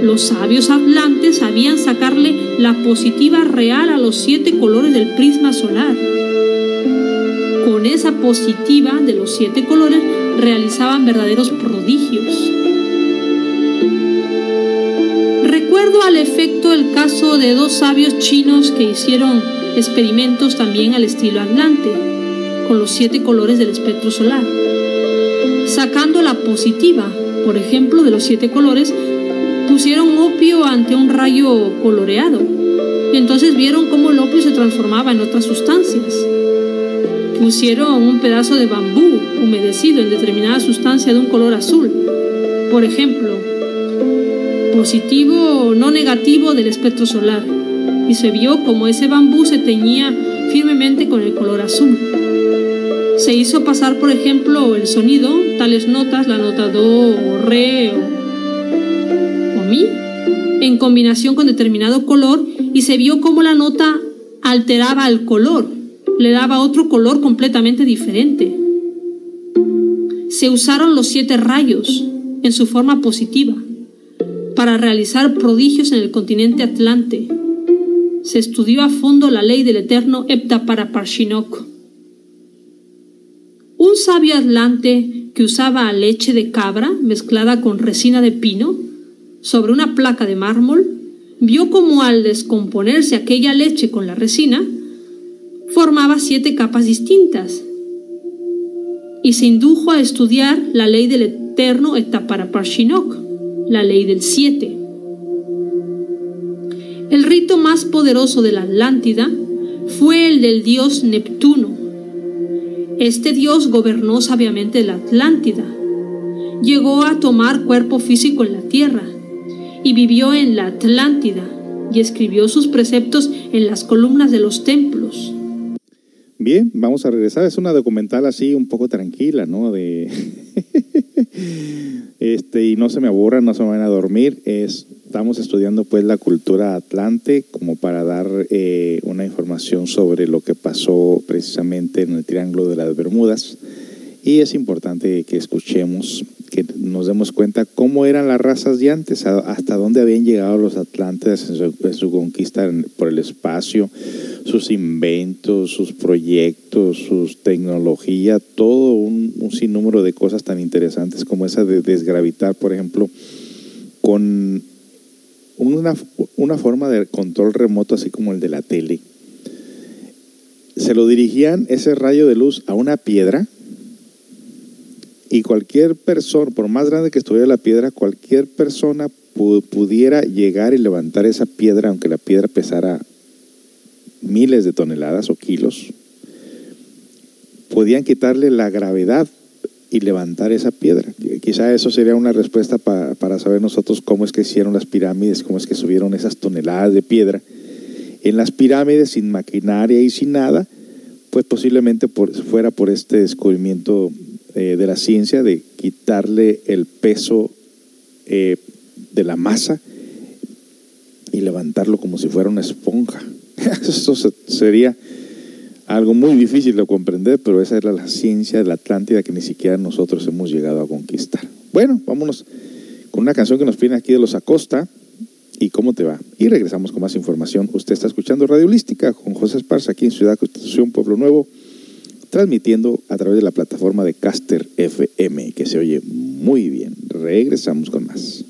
Los sabios hablantes sabían sacarle la positiva real a los siete colores del prisma solar. Con esa positiva de los siete colores realizaban verdaderos prodigios. Recuerdo al efecto el caso de dos sabios chinos que hicieron experimentos también al estilo Atlante, con los siete colores del espectro solar. Sacando la positiva, por ejemplo, de los siete colores, pusieron opio ante un rayo coloreado. Y entonces vieron cómo el opio se transformaba en otras sustancias. Pusieron un pedazo de bambú humedecido en determinada sustancia de un color azul. Por ejemplo, positivo o no negativo del espectro solar. Y se vio como ese bambú se teñía firmemente con el color azul. Se hizo pasar, por ejemplo, el sonido, tales notas, la nota do o re o, o mi, en combinación con determinado color y se vio como la nota alteraba el color, le daba otro color completamente diferente. Se usaron los siete rayos en su forma positiva para realizar prodigios en el continente Atlante. Se estudió a fondo la ley del eterno Heptaparaparshinok. Un sabio atlante que usaba leche de cabra mezclada con resina de pino sobre una placa de mármol vio como al descomponerse aquella leche con la resina formaba siete capas distintas y se indujo a estudiar la ley del eterno Etaparaparshinok, la ley del siete. El rito más poderoso de la Atlántida fue el del dios Neptuno. Este dios gobernó sabiamente la Atlántida. Llegó a tomar cuerpo físico en la tierra y vivió en la Atlántida y escribió sus preceptos en las columnas de los templos. Bien, vamos a regresar. Es una documental así un poco tranquila, ¿no? De este y no se me aburran, no se me van a dormir. Es, estamos estudiando pues la cultura atlante como para dar eh, una información sobre lo que pasó precisamente en el Triángulo de las Bermudas. Y es importante que escuchemos, que nos demos cuenta cómo eran las razas de antes, hasta dónde habían llegado los atlantes en su, en su conquista por el espacio, sus inventos, sus proyectos, sus tecnología, todo un, un, sinnúmero de cosas tan interesantes como esa de desgravitar, por ejemplo, con una, una forma de control remoto así como el de la tele. Se lo dirigían ese rayo de luz a una piedra y cualquier persona, por más grande que estuviera la piedra, cualquier persona pudiera llegar y levantar esa piedra, aunque la piedra pesara miles de toneladas o kilos, podían quitarle la gravedad y levantar esa piedra. Quizá eso sería una respuesta para, para saber nosotros cómo es que hicieron las pirámides, cómo es que subieron esas toneladas de piedra. En las pirámides, sin maquinaria y sin nada, pues posiblemente fuera por este descubrimiento eh, de la ciencia de quitarle el peso eh, de la masa y levantarlo como si fuera una esponja. Eso sería algo muy difícil de comprender, pero esa era la ciencia de la Atlántida que ni siquiera nosotros hemos llegado a conquistar. Bueno, vámonos con una canción que nos viene aquí de los Acosta. ¿Y cómo te va? Y regresamos con más información. Usted está escuchando Radio Holística con José Esparza aquí en Ciudad Constitución, Pueblo Nuevo transmitiendo a través de la plataforma de Caster FM, que se oye muy bien. Regresamos con más.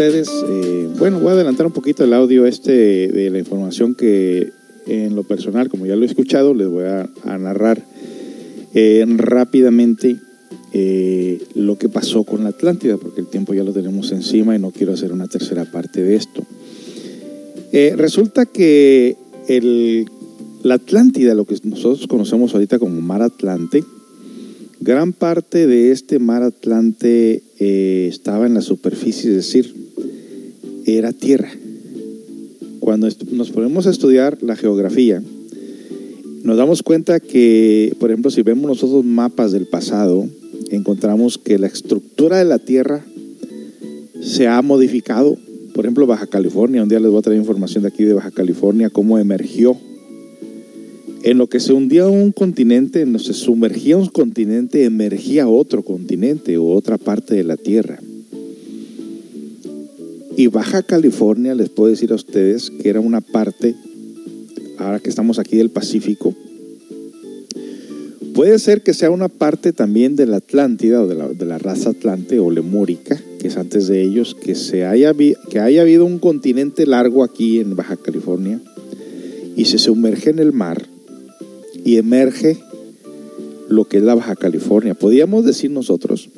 Eh, bueno, voy a adelantar un poquito el audio este de la información que en lo personal, como ya lo he escuchado, les voy a, narrar eh, rápidamente eh, lo que pasó con la Atlántida, porque el tiempo ya lo tenemos encima y no quiero hacer una tercera parte de esto. Resulta que el, la Atlántida, lo que nosotros conocemos ahorita como Mar Atlante, gran parte de este Mar Atlante estaba en la superficie, es decir, era tierra. Cuando nos ponemos a estudiar la geografía, nos damos cuenta que, por ejemplo, si vemos nosotros mapas del pasado, encontramos que la estructura de la Tierra se ha modificado. Por ejemplo, Baja California, un día les voy a traer información de aquí de Baja California, cómo emergió. En lo que se hundía un continente, que se sumergía un continente, emergía otro continente o otra parte de la Tierra. Y Baja California, les puedo decir a ustedes que era una parte, ahora que estamos aquí del Pacífico, Puede ser que sea una parte también de la Atlántida o de la, raza Atlante o lemúrica, que es antes de ellos, que, se haya, que haya habido un continente largo aquí en Baja California y se sumerge en el mar y emerge lo que es la Baja California. Podríamos decir nosotros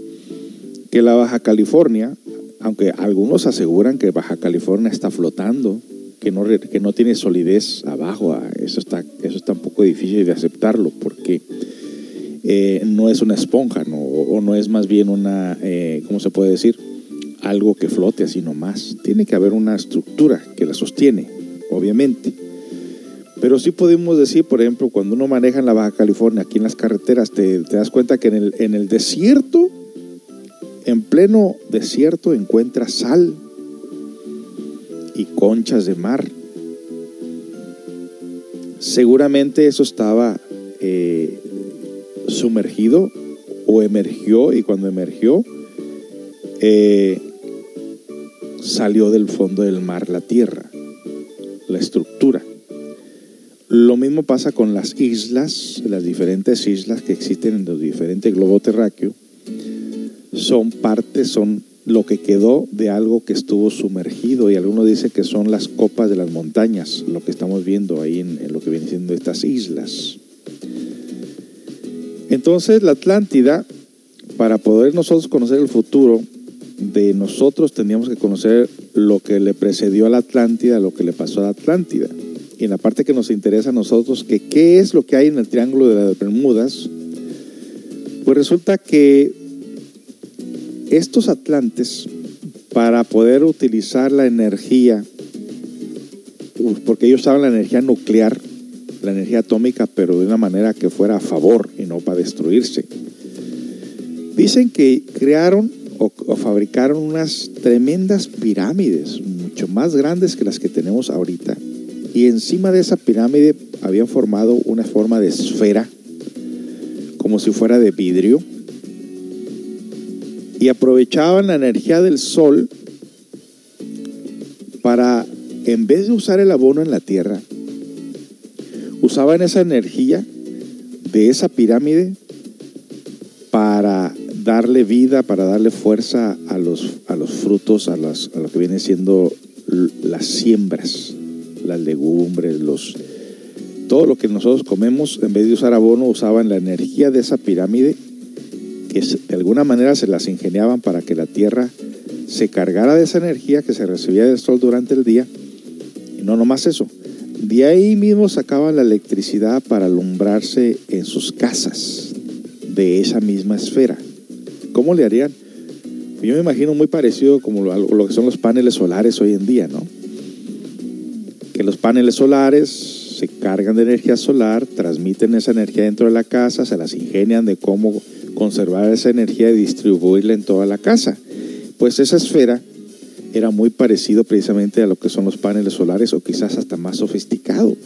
que la Baja California, aunque algunos aseguran que Baja California está flotando, que no, que no tiene solidez abajo, ah, eso está, eso está un poco difícil de aceptarlo porque eh, no es una esponja, ¿no? o, o no es más bien una, eh, ¿cómo se puede decir? Algo que flote así nomás. Tiene que haber una estructura que la sostiene, obviamente. Pero sí podemos decir, por ejemplo, cuando uno maneja en la Baja California, aquí en las carreteras, te, te das cuenta que en el, en el desierto, en pleno desierto, encuentras sal y conchas de mar. Seguramente eso estaba eh, sumergido o emergió y cuando emergió eh, salió del fondo del mar la tierra, la estructura. Lo mismo pasa con las islas, las diferentes islas que existen en los diferentes globos terráqueos. Son partes, son lo que quedó de algo que estuvo sumergido y algunos dicen que son las copas de las montañas, lo que estamos viendo ahí en, lo que viene siendo estas islas. Entonces la Atlántida, para poder nosotros conocer el futuro de nosotros, teníamos que conocer lo que le precedió a la Atlántida, lo que le pasó a la Atlántida. Y en la parte que nos interesa a nosotros, que qué es lo que hay en el Triángulo de las Bermudas, pues resulta que estos atlantes, para poder utilizar la energía, porque ellos usaban la energía nuclear, la energía atómica, pero de una manera que fuera a favor y no para destruirse. Dicen que crearon o, o fabricaron unas tremendas pirámides, mucho más grandes que las que tenemos ahorita. Y encima de esa pirámide habían formado una forma de esfera, como si fuera de vidrio, y aprovechaban la energía del sol para, en vez de usar el abono en la tierra, usaban esa energía de esa pirámide para darle vida, para darle fuerza a los, a los frutos, a, las, a lo que viene siendo las siembras, las legumbres, los, todo lo que nosotros comemos, en vez de usar abono, usaban la energía de esa pirámide, que de alguna manera se las ingeniaban para que la tierra se cargara de esa energía que se recibía del sol durante el día. Y no nomás eso, de ahí mismo sacaban la electricidad para alumbrarse en sus casas de esa misma esfera. ¿Cómo le harían? Yo me imagino muy parecido como lo que son los paneles solares hoy en día, ¿no? Que los paneles solares se cargan de energía solar, transmiten esa energía dentro de la casa, se las ingenian de cómo conservar esa energía y distribuirla en toda la casa. Pues esa esfera era muy parecido precisamente a lo que son los paneles solares o quizás hasta más sofisticado,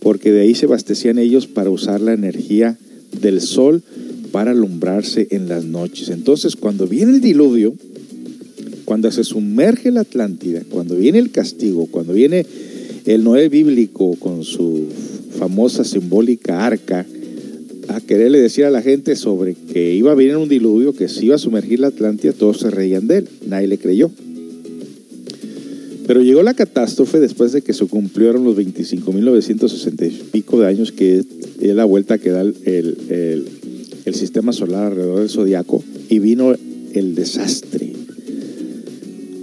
porque de ahí se abastecían ellos para usar la energía del sol para alumbrarse en las noches. Entonces, cuando viene el diluvio, cuando se sumerge la Atlántida, cuando viene el castigo, cuando viene el Noé bíblico con su famosa simbólica arca, a quererle decir a la gente sobre que iba a venir un diluvio, que se iba a sumergir la Atlántida, todos se reían de él, nadie le creyó. Pero llegó la catástrofe después de que se cumplieron los 25.960 y pico de años, que es la vuelta que da el, el- sistema solar alrededor del zodiaco, y vino el desastre.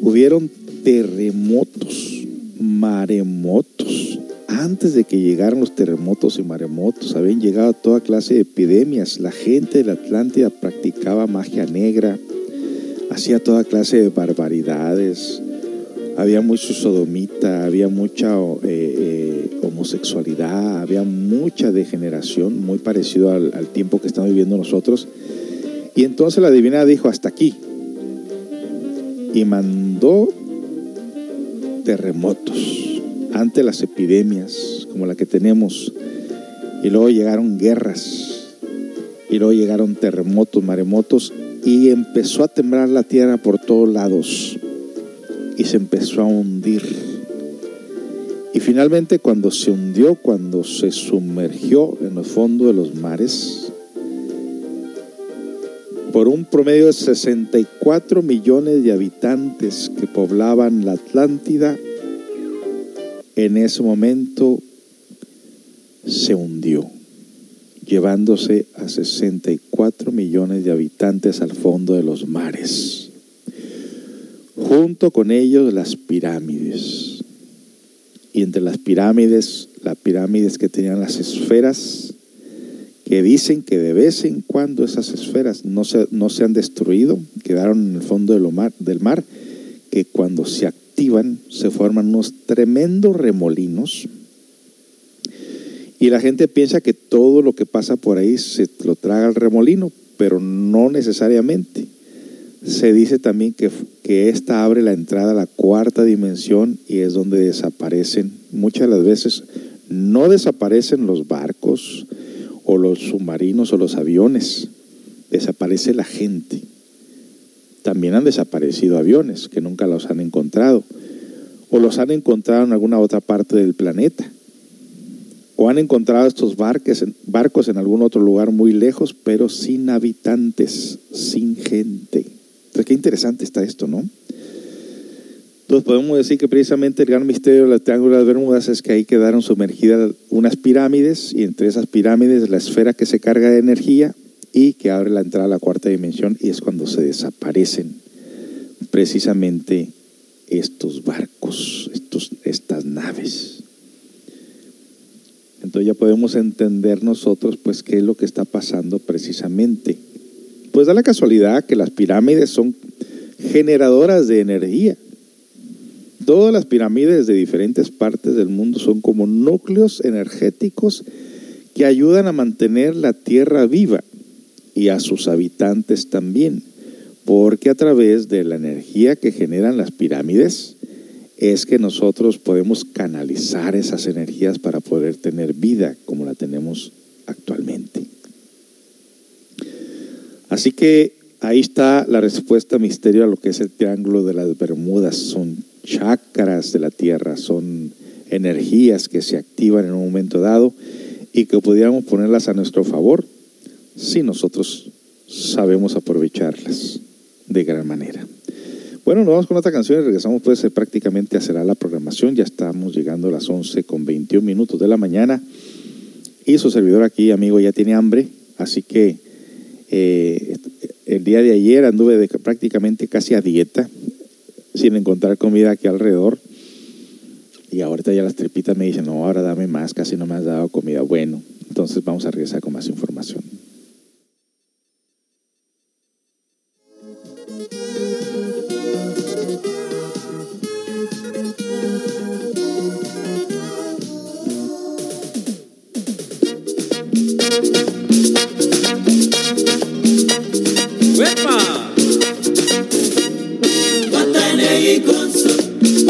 Hubieron terremotos, maremotos. Antes de que llegaran los terremotos y maremotos, habían llegado toda clase de epidemias. La gente de la Atlántida practicaba magia negra, hacía toda clase de barbaridades había mucho sodomita, había mucha eh, eh, homosexualidad, había mucha degeneración, muy parecido al, al tiempo que estamos viviendo nosotros. Y entonces la divina dijo, hasta aquí. Y mandó terremotos ante las epidemias como la que tenemos. Y luego llegaron guerras. Y luego llegaron terremotos, maremotos. Y empezó a temblar la tierra por todos lados y se empezó a hundir. Y finalmente cuando se hundió, cuando se sumergió en el fondo de los mares, por un promedio de 64 millones de habitantes que poblaban la Atlántida, en ese momento se hundió, llevándose a 64 millones de habitantes al fondo de los mares. Junto con ellos las pirámides. Y entre las pirámides, las pirámides que tenían las esferas, que dicen que de vez en cuando esas esferas no se, no se han destruido, quedaron en el fondo mar, del mar, que cuando se activan se forman unos tremendos remolinos. Y la gente piensa que todo lo que pasa por ahí se lo traga el remolino, pero no necesariamente. Se dice también que, que esta abre la entrada a la cuarta dimensión y es donde desaparecen, muchas de las veces no desaparecen los barcos, o los submarinos o los aviones. Desaparece la gente. También han desaparecido aviones que nunca los han encontrado. O los han encontrado en alguna otra parte del planeta. O han encontrado estos barcos, en algún otro lugar muy lejos, pero sin habitantes, sin gente. Entonces, qué interesante está esto, ¿no? Entonces podemos decir que precisamente el gran misterio del Triángulo de las Bermudas es que ahí quedaron sumergidas unas pirámides y entre esas pirámides la esfera que se carga de energía y que abre la entrada a la cuarta dimensión y es cuando se desaparecen precisamente estos barcos, estos, estas naves. Entonces ya podemos entender nosotros pues qué es lo que está pasando precisamente. Pues da la casualidad que las pirámides son generadoras de energía. Todas las pirámides de diferentes partes del mundo son como núcleos energéticos que ayudan a mantener la tierra viva y a sus habitantes también, porque a través de la energía que generan las pirámides es que nosotros podemos canalizar esas energías para poder tener vida como la tenemos actualmente. Así que ahí está la respuesta misterio a lo que es el triángulo de las Bermudas. Son chakras de la Tierra, son energías que se activan en un momento dado y que pudiéramos ponerlas a nuestro favor si nosotros sabemos aprovecharlas de gran manera. Bueno, nos vamos con otra canción y regresamos pues prácticamente a cerrar la programación. Ya estamos llegando a las 11 con 21 minutos de la mañana y su servidor aquí, amigo, ya tiene hambre, así que eh, el día de ayer anduve de, prácticamente casi a dieta sin encontrar comida aquí alrededor. Y ahorita ya las tripitas me dicen, no, ahora dame más, casi no me has dado comida. Bueno, entonces vamos a regresar con más información.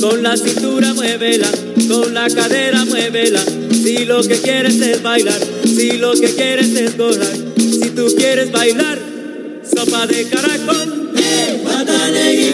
Con la cintura muévela, con la cadera muévela. Si lo que quieres es bailar, si lo que quieres es gozar, si tú quieres bailar, sopa de caracol. Watanegi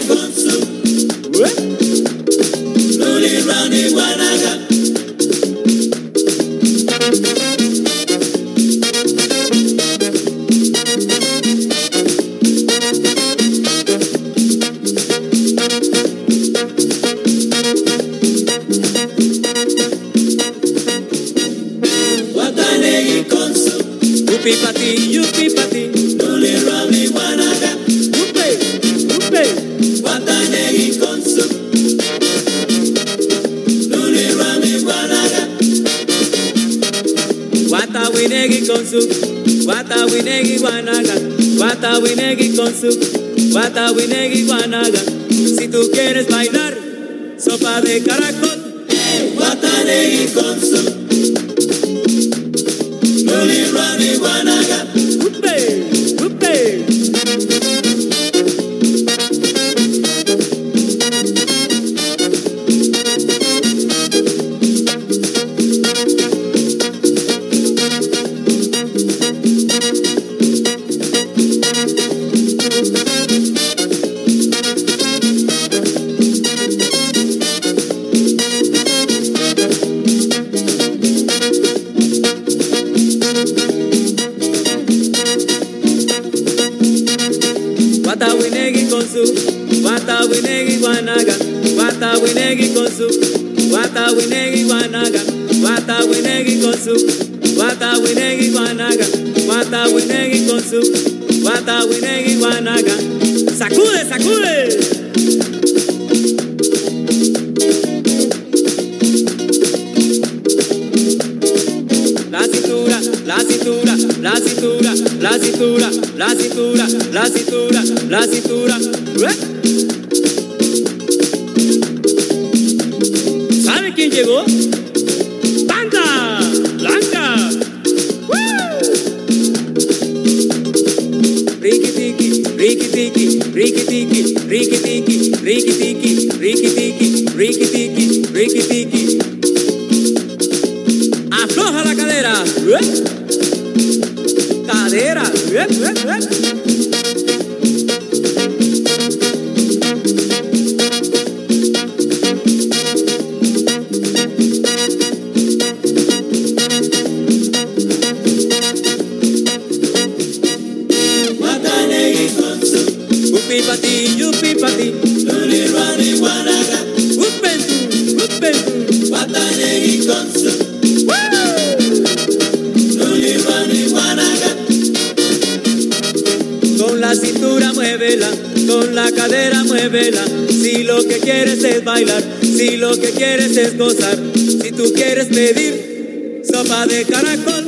Con la cintura muévela, con la cadera muévela. Si lo que quieres es bailar, si lo que quieres es gozar, si tú quieres pedir sopa de caracol.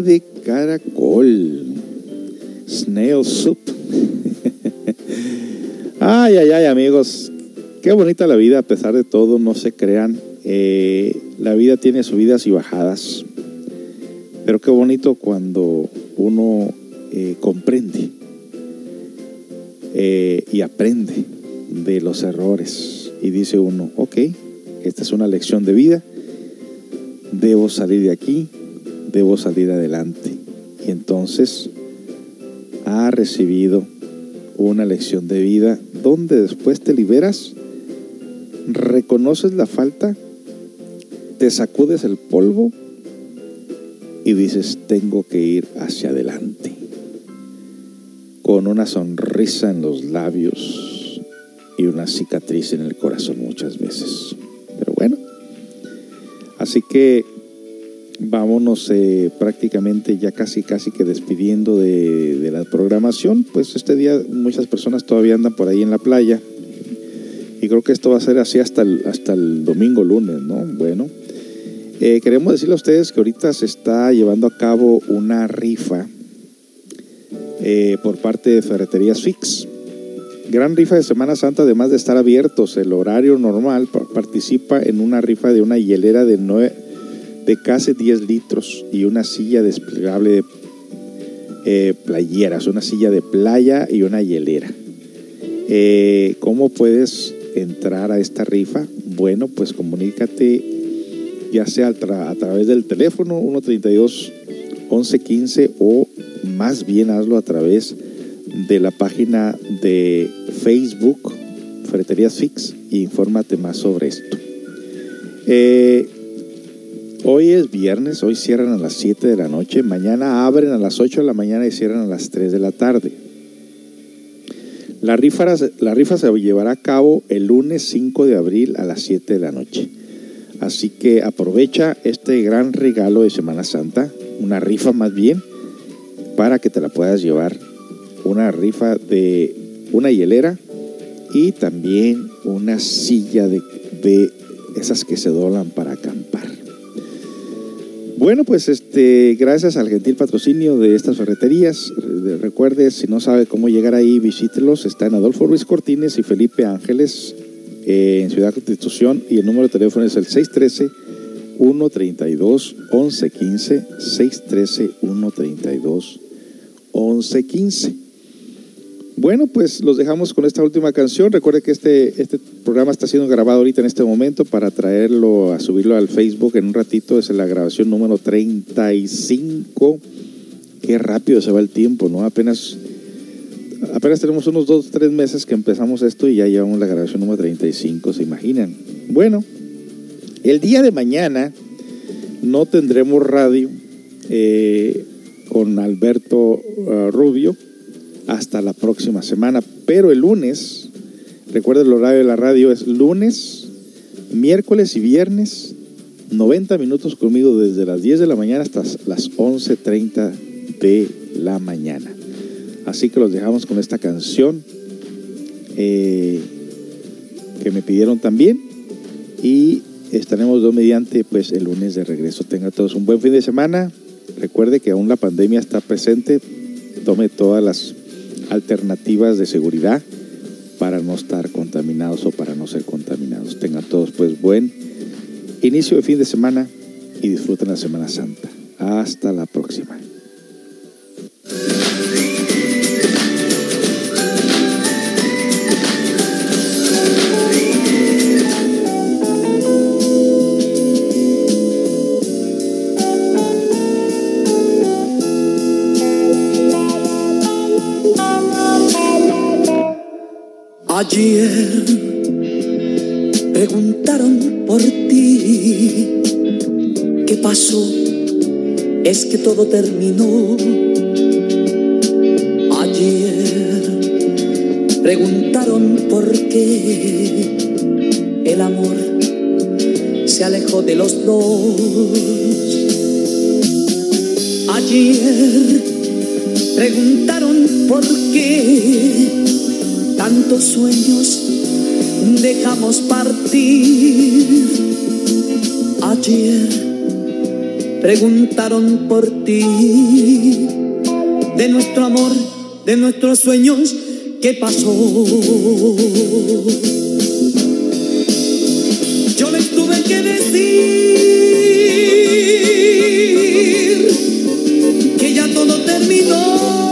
De caracol. Snail soup. ay, ay, ay, amigos. Qué bonita la vida, a pesar de todo, no se crean. Eh, la vida tiene subidas y bajadas. Pero qué bonito cuando uno eh, comprende eh, y aprende de los errores. Y dice uno, ok, esta es una lección de vida. Debo salir de aquí, debo salir adelante. Y entonces ha recibido una lección de vida donde después te liberas, reconoces la falta, te sacudes el polvo y dices, tengo que ir hacia adelante. Con una sonrisa en los labios y una cicatriz en el corazón muchas veces. Pero bueno, así que vámonos eh, prácticamente ya casi casi que despidiendo de, la programación. Pues este día muchas personas todavía andan por ahí en la playa. Y creo que esto va a ser así hasta el, hasta el domingo, lunes, ¿no? Bueno, eh, queremos decirle a ustedes que ahorita se está llevando a cabo una rifa eh, por parte de Ferreterías Fix. Gran rifa de Semana Santa, además de estar abiertos el horario normal, pa- participa en una rifa de una hielera de, nueve, de casi 10 litros y una silla desplegable de eh, playeras, una silla de playa y una hielera. Eh, ¿Cómo puedes entrar a esta rifa? Bueno, pues comunícate ya sea a, tra- a través del teléfono 132 1115 o más bien hazlo a través de la página de Facebook Ferreterías Fix y infórmate más sobre esto. Eh, hoy es viernes, hoy cierran a las 7 de la noche, mañana abren a las 8 de la mañana y cierran a las 3 de la tarde. La rifa, la rifa se llevará a cabo el lunes 5 de abril a las 7 de la noche. Así que aprovecha este gran regalo de Semana Santa, una rifa más bien, para que te la puedas llevar. Una rifa de una hielera y también una silla de, de esas que se doblan para acampar. Bueno, pues este, gracias al gentil patrocinio de estas ferreterías. Recuerde, si no sabe cómo llegar ahí, visítelos. Está en Adolfo Ruiz Cortines y Felipe Ángeles eh, en Ciudad Constitución y el número de teléfono es el 613 132 Bueno, pues los dejamos con esta última canción. Recuerde que este, este programa está siendo grabado ahorita en este momento para traerlo a subirlo al Facebook en un ratito. Es la grabación número 35. Qué rápido se va el tiempo, ¿no? Apenas, apenas tenemos unos dos, tres meses que empezamos esto y ya llevamos la grabación número 35, ¿se imaginan? Bueno, el día de mañana no tendremos radio eh, con Alberto uh, Rubio hasta la próxima semana. Pero el lunes, recuerda el horario de la radio, es lunes, miércoles y viernes, 90 minutos conmigo desde las 10 de la mañana hasta las 11.30 de la mañana. Así que los dejamos con esta canción eh, que me pidieron también y estaremos dos mediante pues el lunes de regreso. Tengan todos un buen fin de semana. Recuerde que aún la pandemia está presente. Tome todas las alternativas de seguridad para no estar contaminados o para no ser contaminados. Tengan todos pues buen inicio de fin de semana y disfruten la Semana Santa. Hasta la próxima. Ayer preguntaron por ti. ¿Qué pasó? Es que todo terminó. Ayer preguntaron por qué el amor se alejó de los dos. Ayer preguntaron por qué tantos sueños dejamos partir. Ayer preguntaron por ti, de nuestro amor, de nuestros sueños, ¿qué pasó? Yo les tuve que decir que ya todo terminó.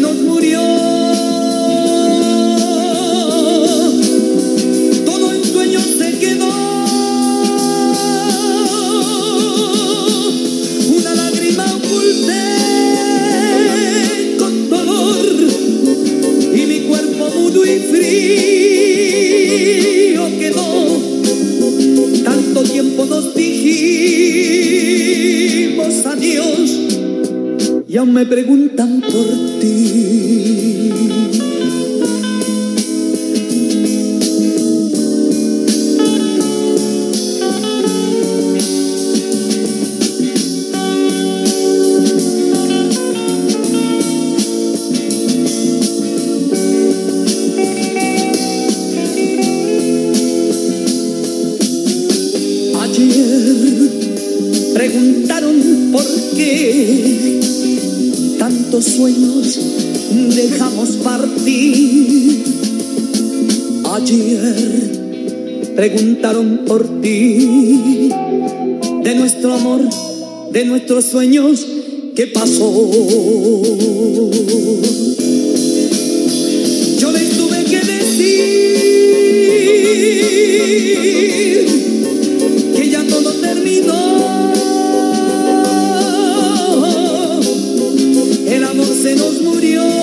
Nos murió. Y aún me preguntan por ti. Preguntaron por ti, de nuestro amor, de nuestros sueños, ¿qué pasó? Yo les tuve que decir que ya todo terminó. El amor se nos murió.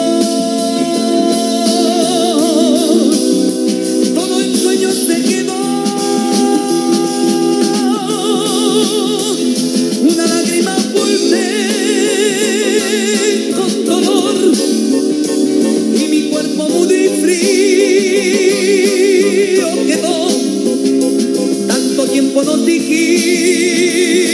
Tanto